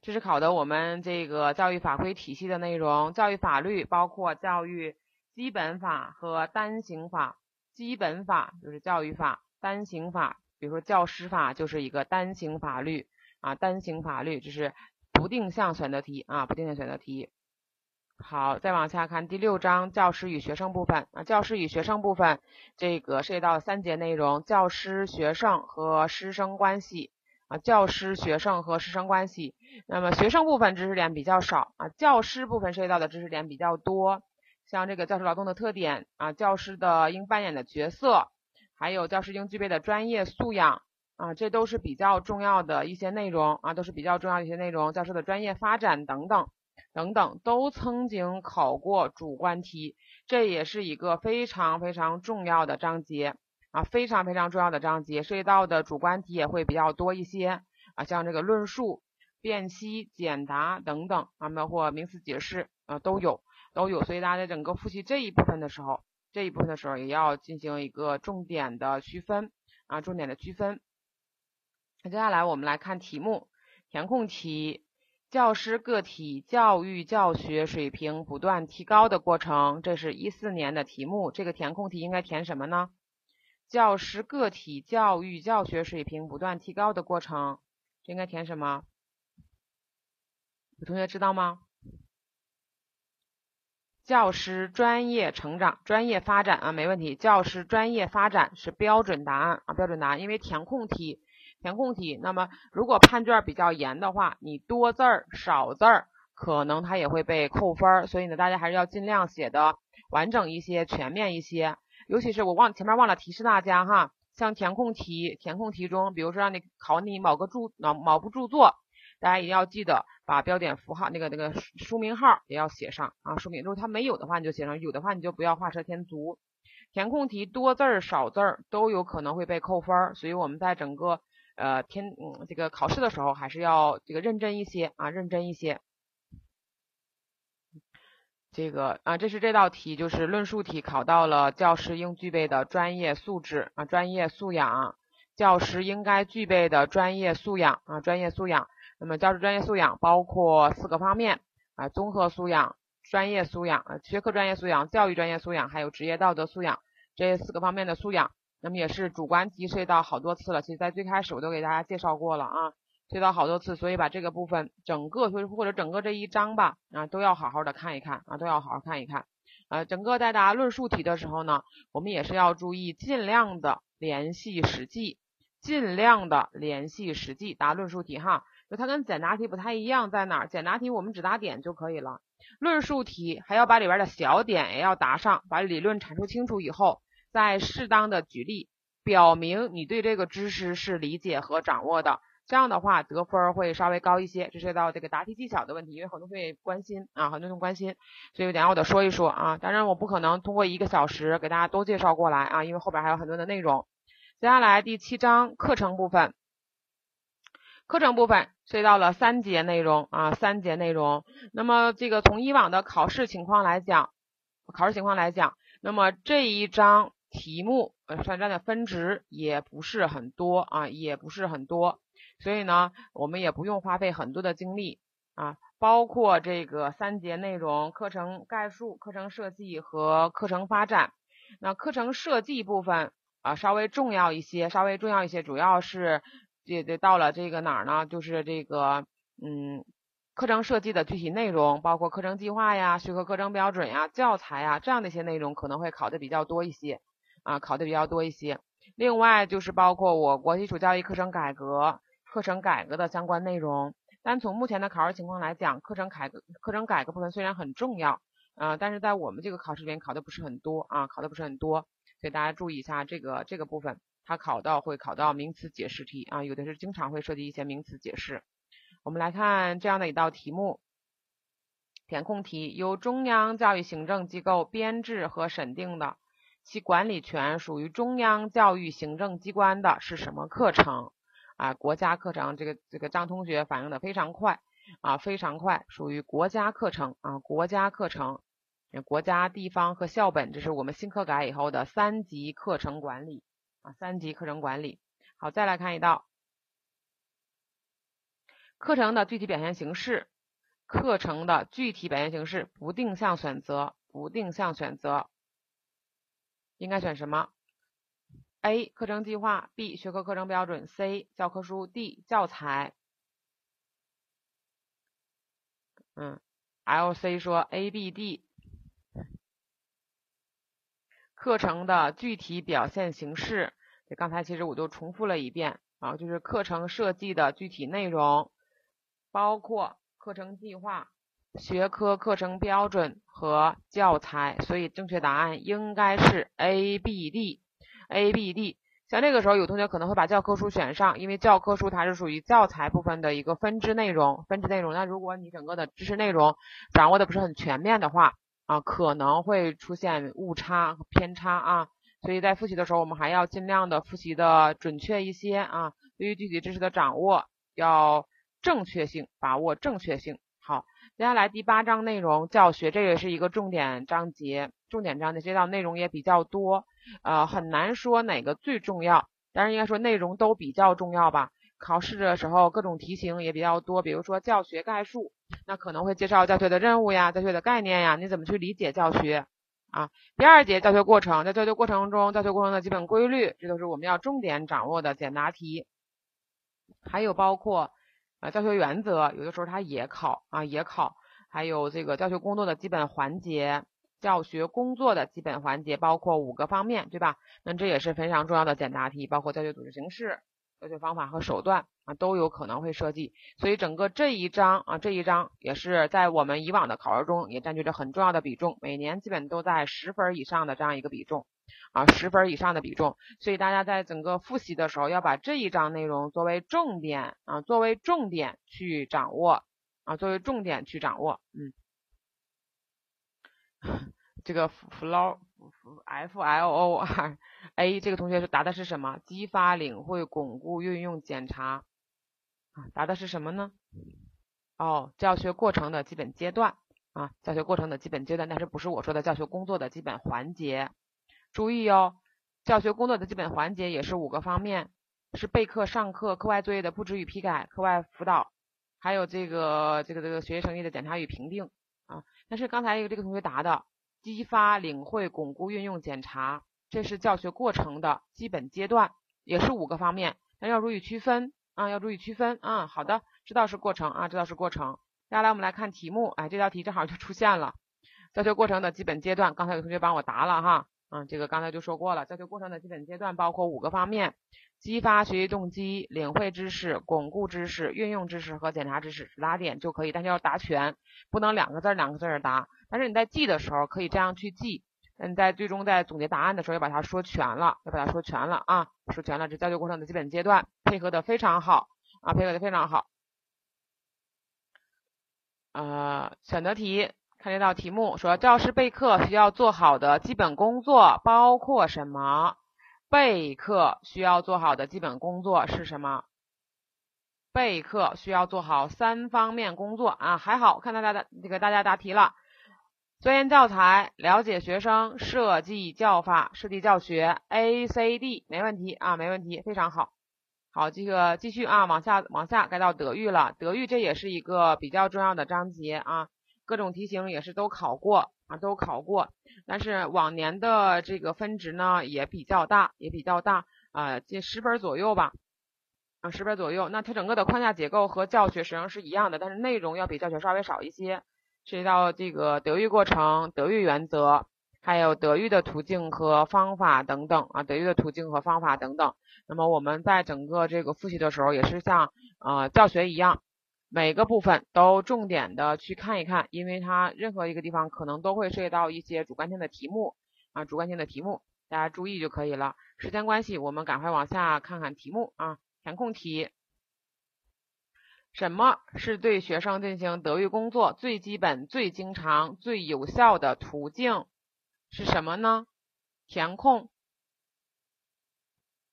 这是考的我们这个教育法规体系的内容。教育法律包括教育基本法和单行法。基本法就是教育法，单行法，比如说教师法就是一个单行法律啊，单行法律这是不定向选择题啊，不定向选择题。好，再往下看第六章教师与学生部分啊，教师与学生部分这个涉及到三节内容：教师、学生和师生关系啊，教师、学生和师生关系。那么学生部分知识点比较少啊，教师部分涉及到的知识点比较多，像这个教师劳动的特点啊，教师的应扮演的角色，还有教师应具备的专业素养啊，这都是比较重要的一些内容啊，都是比较重要的一些内容，教师的专业发展等等。等等都曾经考过主观题，这也是一个非常非常重要的章节啊，非常非常重要的章节，涉及到的主观题也会比较多一些啊，像这个论述、辨析、简答等等啊，包括名词解释啊都有都有，所以大家在整个复习这一部分的时候，这一部分的时候也要进行一个重点的区分啊，重点的区分。那接下来我们来看题目，填空题。教师个体教育教学水平不断提高的过程，这是一四年的题目。这个填空题应该填什么呢？教师个体教育教学水平不断提高的过程，这应该填什么？有同学知道吗？教师专业成长、专业发展啊，没问题。教师专业发展是标准答案啊，标准答案。因为填空题。填空题，那么如果判卷比较严的话，你多字儿少字儿，可能它也会被扣分儿。所以呢，大家还是要尽量写的完整一些、全面一些。尤其是我忘前面忘了提示大家哈，像填空题，填空题中，比如说让你考你某个著某某部著作，大家一定要记得把标点符号那个那个书名号也要写上啊。书名如果它没有的话，你就写上；有的话，你就不要画蛇添足。填空题多字儿少字儿都有可能会被扣分儿，所以我们在整个。呃，天，嗯，这个考试的时候还是要这个认真一些啊，认真一些。这个啊，这是这道题，就是论述题，考到了教师应具备的专业素质啊，专业素养，教师应该具备的专业素养啊，专业素养。那么教师专业素养包括四个方面啊，综合素养、专业素养、学科专业素养、教育专业素养，还有职业道德素养这四个方面的素养。那么也是主观题涉及到好多次了，其实在最开始我都给大家介绍过了啊，涉及到好多次，所以把这个部分整个或或者整个这一章吧啊都要好好的看一看啊，都要好好看一看。呃，整个在答论述题的时候呢，我们也是要注意尽量的联系实际，尽量的联系实际答论述题哈。就它跟简答题不太一样在哪儿？简答题我们只答点就可以了，论述题还要把里边的小点也要答上，把理论阐述清楚以后。再适当的举例，表明你对这个知识是理解和掌握的，这样的话得分会稍微高一些。这涉及到这个答题技巧的问题，因为很多同学关心啊，很多同学关心，所以等下我得说一说啊。当然我不可能通过一个小时给大家都介绍过来啊，因为后边还有很多的内容。接下来第七章课程部分，课程部分涉及到了三节内容啊，三节内容。那么这个从以往的考试情况来讲，考试情况来讲，那么这一章。题目呃，算占的分值也不是很多啊，也不是很多，所以呢，我们也不用花费很多的精力啊，包括这个三节内容：课程概述、课程设计和课程发展。那课程设计部分啊，稍微重要一些，稍微重要一些，主要是这这到了这个哪儿呢？就是这个嗯，课程设计的具体内容，包括课程计划呀、学科课程标准呀、教材呀这样的一些内容，可能会考的比较多一些。啊，考的比较多一些。另外就是包括我国基础教育课程改革、课程改革的相关内容。单从目前的考试情况来讲，课程改革、课程改革部分虽然很重要，啊，但是在我们这个考试里面考的不是很多啊，考的不是很多。所以大家注意一下这个这个部分，它考到会考到名词解释题啊，有的是经常会涉及一些名词解释。我们来看这样的一道题目，填空题，由中央教育行政机构编制和审定的，其管理权属于中央教育行政机关的是什么课程？啊，国家课程，这个这个张同学反应的非常快啊，非常快，属于国家课程啊，国家课程。国家、地方和校本，这是我们新课改以后的三级课程管理啊，三级课程管理。好，再来看一道课程的具体表现形式，课程的具体表现形式不定向选择，不定向选择，应该选什么？A. 课程计划，B. 学科课程标准，C. 教科书，D. 教材。嗯，L C 说 A B D。课程的具体表现形式，这刚才其实我都重复了一遍啊，就是课程设计的具体内容，包括课程计划、学科课程标准和教材，所以正确答案应该是 A、B、D、A、B、D。像这个时候，有同学可能会把教科书选上，因为教科书它是属于教材部分的一个分支内容，分支内容。那如果你整个的知识内容掌握的不是很全面的话，啊，可能会出现误差和偏差啊，所以在复习的时候，我们还要尽量的复习的准确一些啊。对于具体知识的掌握，要正确性，把握正确性。接下来第八章内容教学，这也是一个重点章节，重点章节这道内容也比较多，呃，很难说哪个最重要，但是应该说内容都比较重要吧。考试的时候各种题型也比较多，比如说教学概述。那可能会介绍教学的任务呀，教学的概念呀，你怎么去理解教学啊？第二节教学过程，在教学过程中，教学过程的基本规律，这都是我们要重点掌握的简答题。还有包括啊教学原则，有的时候它也考啊也考。还有这个教学工作的基本环节，教学工作的基本环节包括五个方面，对吧？那这也是非常重要的简答题，包括教学组织形式。教学方法和手段啊都有可能会涉及，所以整个这一章啊这一章也是在我们以往的考试中也占据着很重要的比重，每年基本都在十分以上的这样一个比重啊十分以上的比重，所以大家在整个复习的时候要把这一章内容作为重点啊作为重点去掌握啊作为重点去掌握，嗯，这个 flow。F L O R A 这个同学是答的是什么？激发、领会、巩固、运用、检查，答的是什么呢？哦，教学过程的基本阶段啊，教学过程的基本阶段，但是不是我说的教学工作的基本环节。注意哦，教学工作的基本环节也是五个方面，是备课、上课、课外作业的布置与批改、课外辅导，还有这个这个这个学习成绩的检查与评定啊。但是刚才有这个同学答的。激发、领会、巩固、运用、检查，这是教学过程的基本阶段，也是五个方面，但要注意区分啊，要注意区分啊。好的，知道是过程啊，知道是过程。接下来我们来看题目，哎，这道题正好就出现了，教学过程的基本阶段，刚才有同学帮我答了哈，嗯，这个刚才就说过了，教学过程的基本阶段包括五个方面：激发学习动机、领会知识、巩固知识、运用知识和检查知识，答点就可以，但是要答全，不能两个字两个字的答。但是你在记的时候可以这样去记，你在最终在总结答案的时候要把它说全了，要把它说全了啊，说全了，这教学过程的基本阶段配合的非常好啊，配合的非常好。呃，选择题看这道题目说，教师备课需要做好的基本工作包括什么？备课需要做好的基本工作是什么？备课需要做好三方面工作啊，还好，看到大家这个大家答题了。钻研教材，了解学生，设计教法，设计教学，A C D 没问题啊，没问题，非常好。好，这个继续啊，往下往下该到德育了。德育这也是一个比较重要的章节啊，各种题型也是都考过啊，都考过。但是往年的这个分值呢也比较大，也比较大啊，这十分左右吧，啊十分左右。那它整个的框架结构和教学实际上是一样的，但是内容要比教学稍微少一些。涉及到这个德育过程、德育原则，还有德育的途径和方法等等啊，德育的途径和方法等等。那么我们在整个这个复习的时候，也是像呃教学一样，每个部分都重点的去看一看，因为它任何一个地方可能都会涉及到一些主观性的题目啊，主观性的题目。大家注意就可以了。时间关系，我们赶快往下看看题目啊，填空题。什么是对学生进行德育工作最基本、最经常、最有效的途径？是什么呢？填空。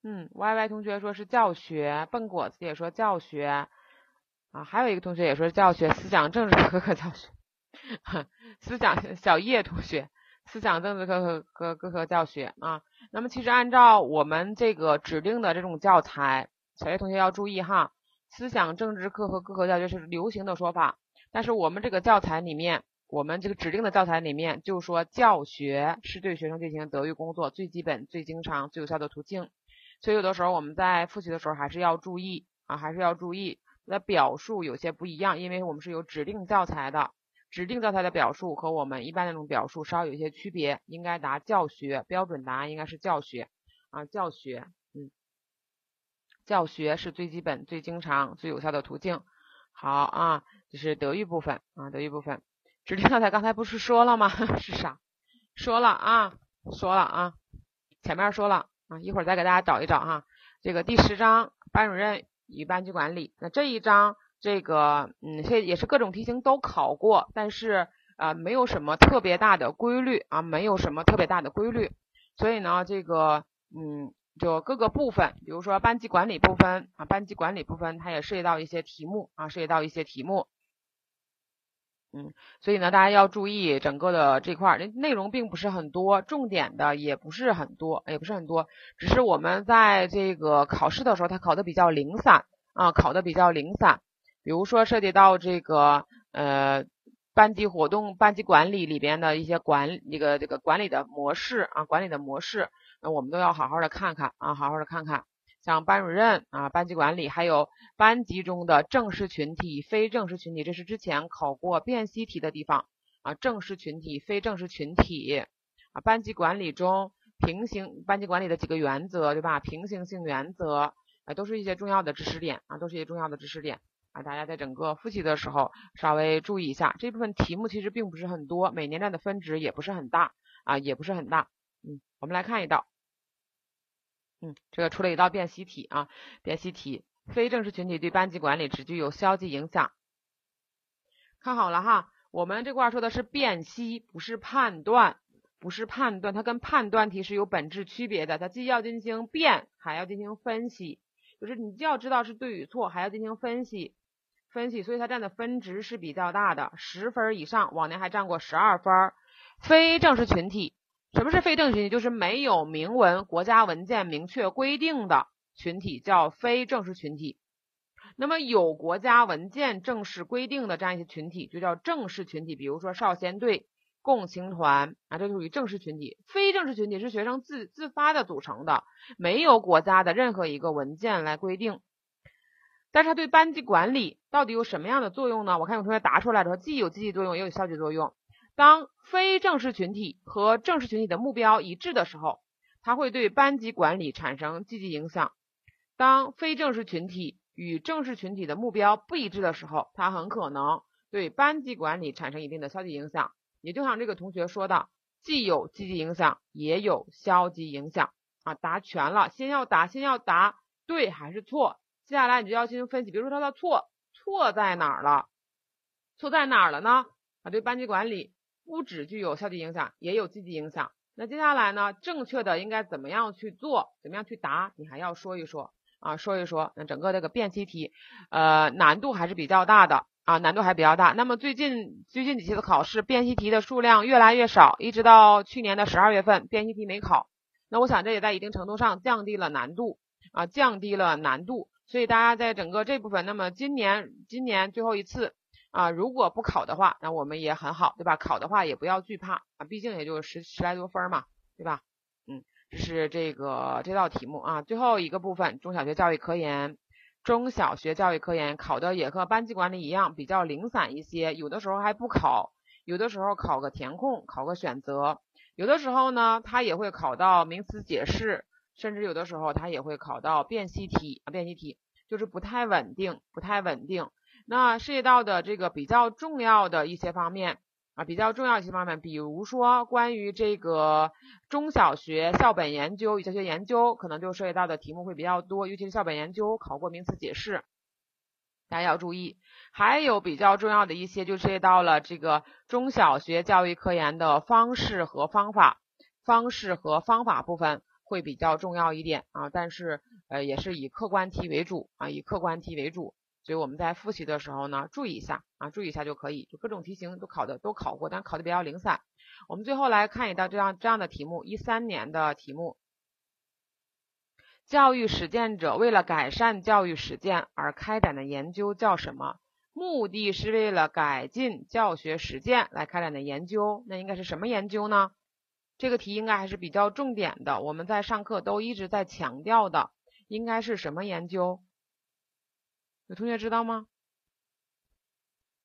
嗯，Y Y 同学说是教学，笨果子也说教学啊，还有一个同学也说教学，思想政治科课教学。思想小叶同学，思想政治科科科科科教学啊。那么其实按照我们这个指定的这种教材，小叶同学要注意哈，思想政治课和各科教学是流行的说法，但是我们这个教材里面，我们这个指定的教材里面就说教学是对学生进行德育工作最基本、最经常、最有效的途径。所以有的时候我们在复习的时候还是要注意啊，还是要注意的表述有些不一样，因为我们是有指定教材的。指定教材的表述和我们一般那种表述稍有一些区别，应该答教学，标准答案应该是教学啊，教学，嗯，教学是最基本、最经常、最有效的途径。好啊，这是德育部分啊，德育部分。指定教材刚才不是说了吗？是啥？说了啊，说了啊，前面说了啊，一会儿再给大家找一找哈。这个第十章班主任与班级管理，那这一章。这个，嗯，这也是各种题型都考过，但是啊，没有什么特别大的规律啊，没有什么特别大的规律，所以呢，这个，嗯，就各个部分，比如说班级管理部分啊，班级管理部分它也涉及到一些题目啊，涉及到一些题目，嗯，所以呢，大家要注意整个的这块儿，内容并不是很多，重点的也不是很多，也不是很多，只是我们在这个考试的时候，它考的比较零散啊，考的比较零散。比如说涉及到这个呃班级活动、班级管理里边的一些管那个这个管理的模式啊，管理的模式，那我们都要好好的看看啊，好好的看看。像班主任啊、班级管理，还有班级中的正式群体、非正式群体，这是之前考过辨析题的地方啊。正式群体、非正式群体啊，班级管理中平行班级管理的几个原则，对吧？平行性原则啊，都是一些重要的知识点啊，都是一些重要的知识点。啊，大家在整个复习的时候稍微注意一下，这部分题目其实并不是很多，每年段的分值也不是很大啊，也不是很大。嗯，我们来看一道，嗯，这个出了一道辨析题啊，辨析题，非正式群体对班级管理只具有消极影响。看好了哈，我们这块说的是辨析，不是判断，不是判断，它跟判断题是有本质区别的，它既要进行辨，还要进行分析，就是你既要知道是对与错，还要进行分析。分析，所以它占的分值是比较大的，十分以上，往年还占过十二分。非正式群体，什么是非正式群体？就是没有明文国家文件明确规定的群体叫非正式群体。那么有国家文件正式规定的这样一些群体就叫正式群体，比如说少先队、共青团啊，这属于正式群体。非正式群体是学生自自发的组成的，没有国家的任何一个文件来规定。但是它对班级管理到底有什么样的作用呢？我看有同学答出来说，既有积极作用，也有消极作用。当非正式群体和正式群体的目标一致的时候，它会对班级管理产生积极影响；当非正式群体与正式群体的目标不一致的时候，它很可能对班级管理产生一定的消极影响。也就像这个同学说的，既有积极影响，也有消极影响啊。答全了，先要答，先要答对还是错。接下来你就要进行分析，比如说它的错错在哪儿了？错在哪儿了呢？啊，对班级管理不只具有消极影响，也有积极影响。那接下来呢，正确的应该怎么样去做？怎么样去答？你还要说一说啊，说一说。那整个这个辨析题，呃，难度还是比较大的啊，难度还比较大。那么最近最近几期的考试，辨析题的数量越来越少，一直到去年的十二月份，辨析题没考。那我想这也在一定程度上降低了难度啊，降低了难度。所以大家在整个这部分，那么今年今年最后一次啊，如果不考的话，那我们也很好，对吧？考的话也不要惧怕啊，毕竟也就十十来多分嘛，对吧？嗯，这是这个这道题目啊，最后一个部分，中小学教育科研，中小学教育科研考的也和班级管理一样，比较零散一些，有的时候还不考，有的时候考个填空，考个选择，有的时候呢，它也会考到名词解释。甚至有的时候它也会考到辨析题啊，辨析题就是不太稳定，不太稳定。那涉及到的这个比较重要的一些方面啊，比较重要一些方面，比如说关于这个中小学校本研究与教学研究，可能就涉及到的题目会比较多，尤其是校本研究考过名词解释，大家要注意。还有比较重要的一些，就涉及到了这个中小学教育科研的方式和方法，方式和方法部分会比较重要一点啊，但是呃也是以客观题为主啊，以客观题为主。所以我们在复习的时候呢，注意一下啊，注意一下就可以。就各种题型都考的都考过，但考的比较零散。我们最后来看一道这样这样的题目，一三年的题目：教育实践者为了改善教育实践而开展的研究叫什么？目的是为了改进教学实践来开展的研究，那应该是什么研究呢？这个题应该还是比较重点的，我们在上课都一直在强调的，应该是什么研究？有同学知道吗？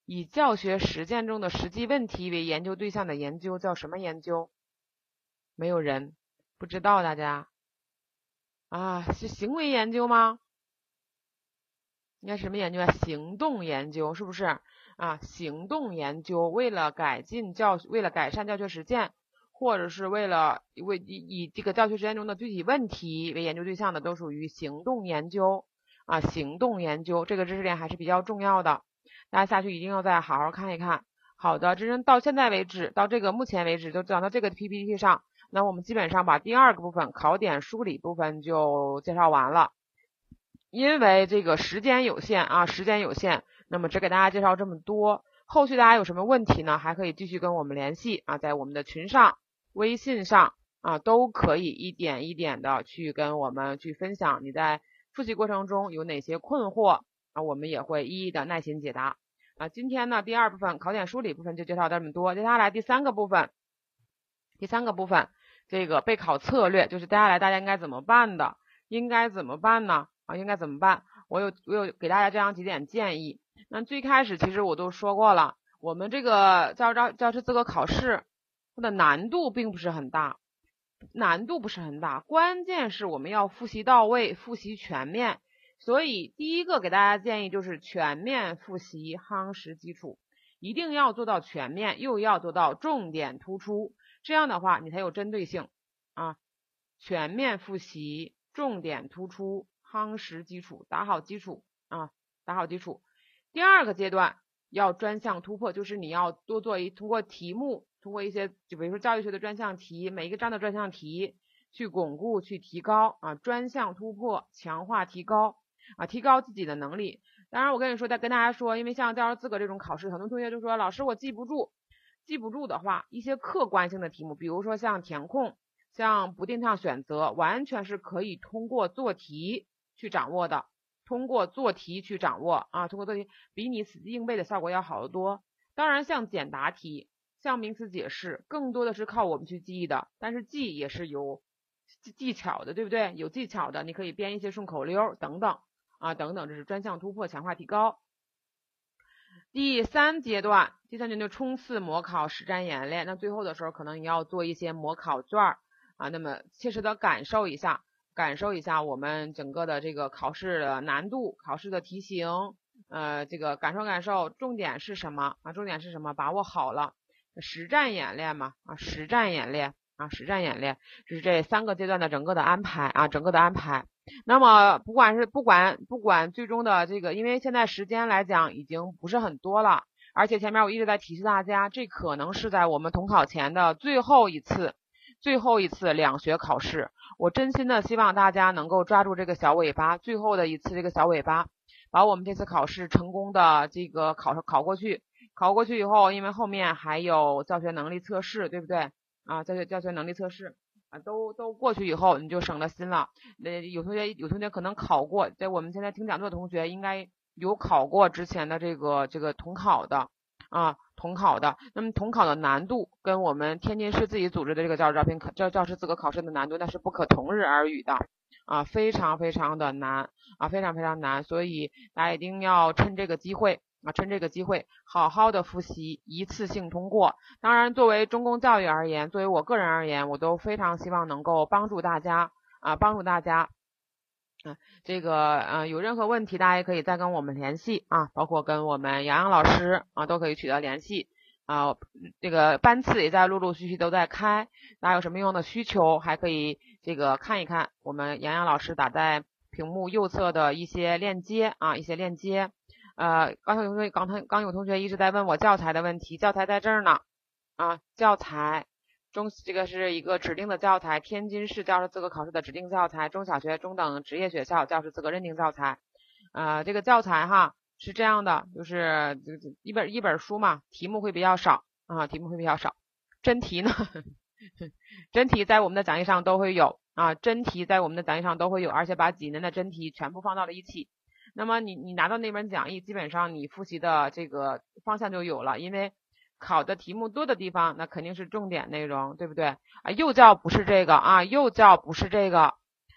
以教学实践中的实际问题为研究对象的研究叫什么研究？没有人不知道，大家啊，是行为研究吗？应该什么研究啊？行动研究是不是啊？行动研究为了改进教，为了改善教学实践，或者是为了为以以这个教学实践中的具体问题为研究对象的，都属于行动研究。啊，行动研究这个知识点还是比较重要的，大家下去一定要再好好看一看。好的，这是到现在为止，到这个目前为止就讲到这个 PPT 上，那我们基本上把第二个部分考点梳理部分就介绍完了。因为这个时间有限啊，时间有限，那么只给大家介绍这么多。后续大家有什么问题呢？还可以继续跟我们联系啊，在我们的群上、微信上啊，都可以一点一点的去跟我们去分享你在。复习过程中有哪些困惑啊？我们也会一一的耐心解答啊。今天呢，第二部分考点梳理部分就介绍这么多。接下来第三个部分，第三个部分这个备考策略就是接下来大家应该怎么办的？应该怎么办呢？啊，应该怎么办？我有我有给大家这样几点建议。那最开始其实我都说过了，我们这个教招教师资格考试它的难度并不是很大。难度不是很大，关键是我们要复习到位，复习全面。所以第一个给大家建议就是全面复习，夯实基础，一定要做到全面，又要做到重点突出，这样的话你才有针对性啊。全面复习，重点突出，夯实基础，打好基础啊，打好基础。第二个阶段要专项突破，就是你要多做一通过题目。通过一些，就比如说教育学的专项题，每一个章的专项题，去巩固、去提高啊，专项突破，强化提高啊，提高自己的能力。当然，我跟你说，再跟大家说，因为像教师资格这种考试，很多同学就说，老师我记不住，记不住的话，一些客观性的题目，比如说像填空、像不定向选择，完全是可以通过做题去掌握的，通过做题去掌握啊，通过做题比你死记硬背的效果要好得多。当然，像简答题。像名词解释，更多的是靠我们去记忆的，但是记也是有技巧的，对不对？有技巧的，你可以编一些顺口溜等等啊，等等，这是专项突破、强化提高。第三阶段，第三阶段冲刺模考实战演练，那最后的时候可能你要做一些模考卷啊，那么切实的感受一下，感受一下我们整个的这个考试的难度、考试的题型，呃，这个感受感受，重点是什么啊？重点是什么？把握好了。实战演练嘛，啊，实战演练啊，实战演练，这是这三个阶段的整个的安排啊，整个的安排。那么不管是不管不管最终的这个，因为现在时间来讲已经不是很多了，而且前面我一直在提示大家，这可能是在我们统考前的最后一次，最后一次两学考试。我真心的希望大家能够抓住这个小尾巴，最后的一次这个小尾巴，把我们这次考试成功的这个考考过去。考过去以后，因为后面还有教学能力测试，对不对啊？教学教学能力测试啊，都都过去以后，你就省了心了。那有同学有同学可能考过，在我们现在听讲座的同学应该有考过之前的这个这个统考的啊，统考的。那么统考的难度跟我们天津市自己组织的这个教师招聘考教教师资格考试的难度那是不可同日而语的啊，非常非常的难啊，非常非常难。所以大家一定要趁这个机会。啊，趁这个机会好好的复习，一次性通过。当然，作为中公教育而言，作为我个人而言，我都非常希望能够帮助大家啊，帮助大家。啊，这个呃，有任何问题，大家也可以再跟我们联系啊，包括跟我们洋洋老师啊，都可以取得联系。啊，这个班次也在陆陆续续都在开，大家有什么用的需求，还可以这个看一看我们杨洋老师打在屏幕右侧的一些链接啊，一些链接。呃，刚才有同学刚才刚有同学一直在问我教材的问题，教材在这儿呢啊，教材。中这个是一个指定的教材，天津市教师资格考试的指定教材，中小学、中等职业学校教师资格认定教材。呃，这个教材哈是这样的，就是一本一本书嘛，题目会比较少啊，题目会比较少。真题呢，真题在我们的讲义上都会有啊，真题在我们的讲义上都会有，而且把几年的真题全部放到了一起。那么你你拿到那本讲义，基本上你复习的这个方向就有了，因为。考的题目多的地方，那肯定是重点内容，对不对啊？幼教不是这个啊，幼教不是这个，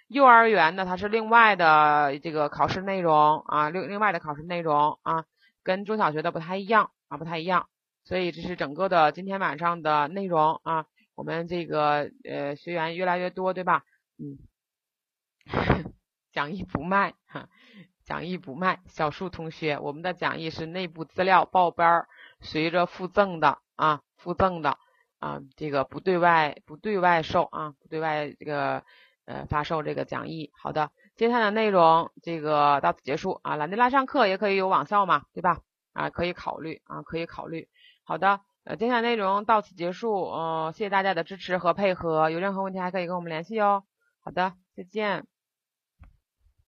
幼儿园呢它是另外的这个考试内容啊，另另外的考试内容啊，跟中小学的不太一样啊，不太一样。所以这是整个的今天晚上的内容啊，我们这个呃学员越来越多，对吧？嗯，讲义不卖哈，讲义不卖。小树同学，我们的讲义是内部资料报班儿。随着附赠的啊，附赠的啊，这个不对外不对外售啊，不对外这个呃发售这个讲义。好的，今天的内容这个到此结束啊。兰迪拉上课也可以有网校嘛，对吧？啊，可以考虑啊，可以考虑。好的，呃，今天内容到此结束，呃，谢谢大家的支持和配合。有任何问题还可以跟我们联系哦。好的，再见。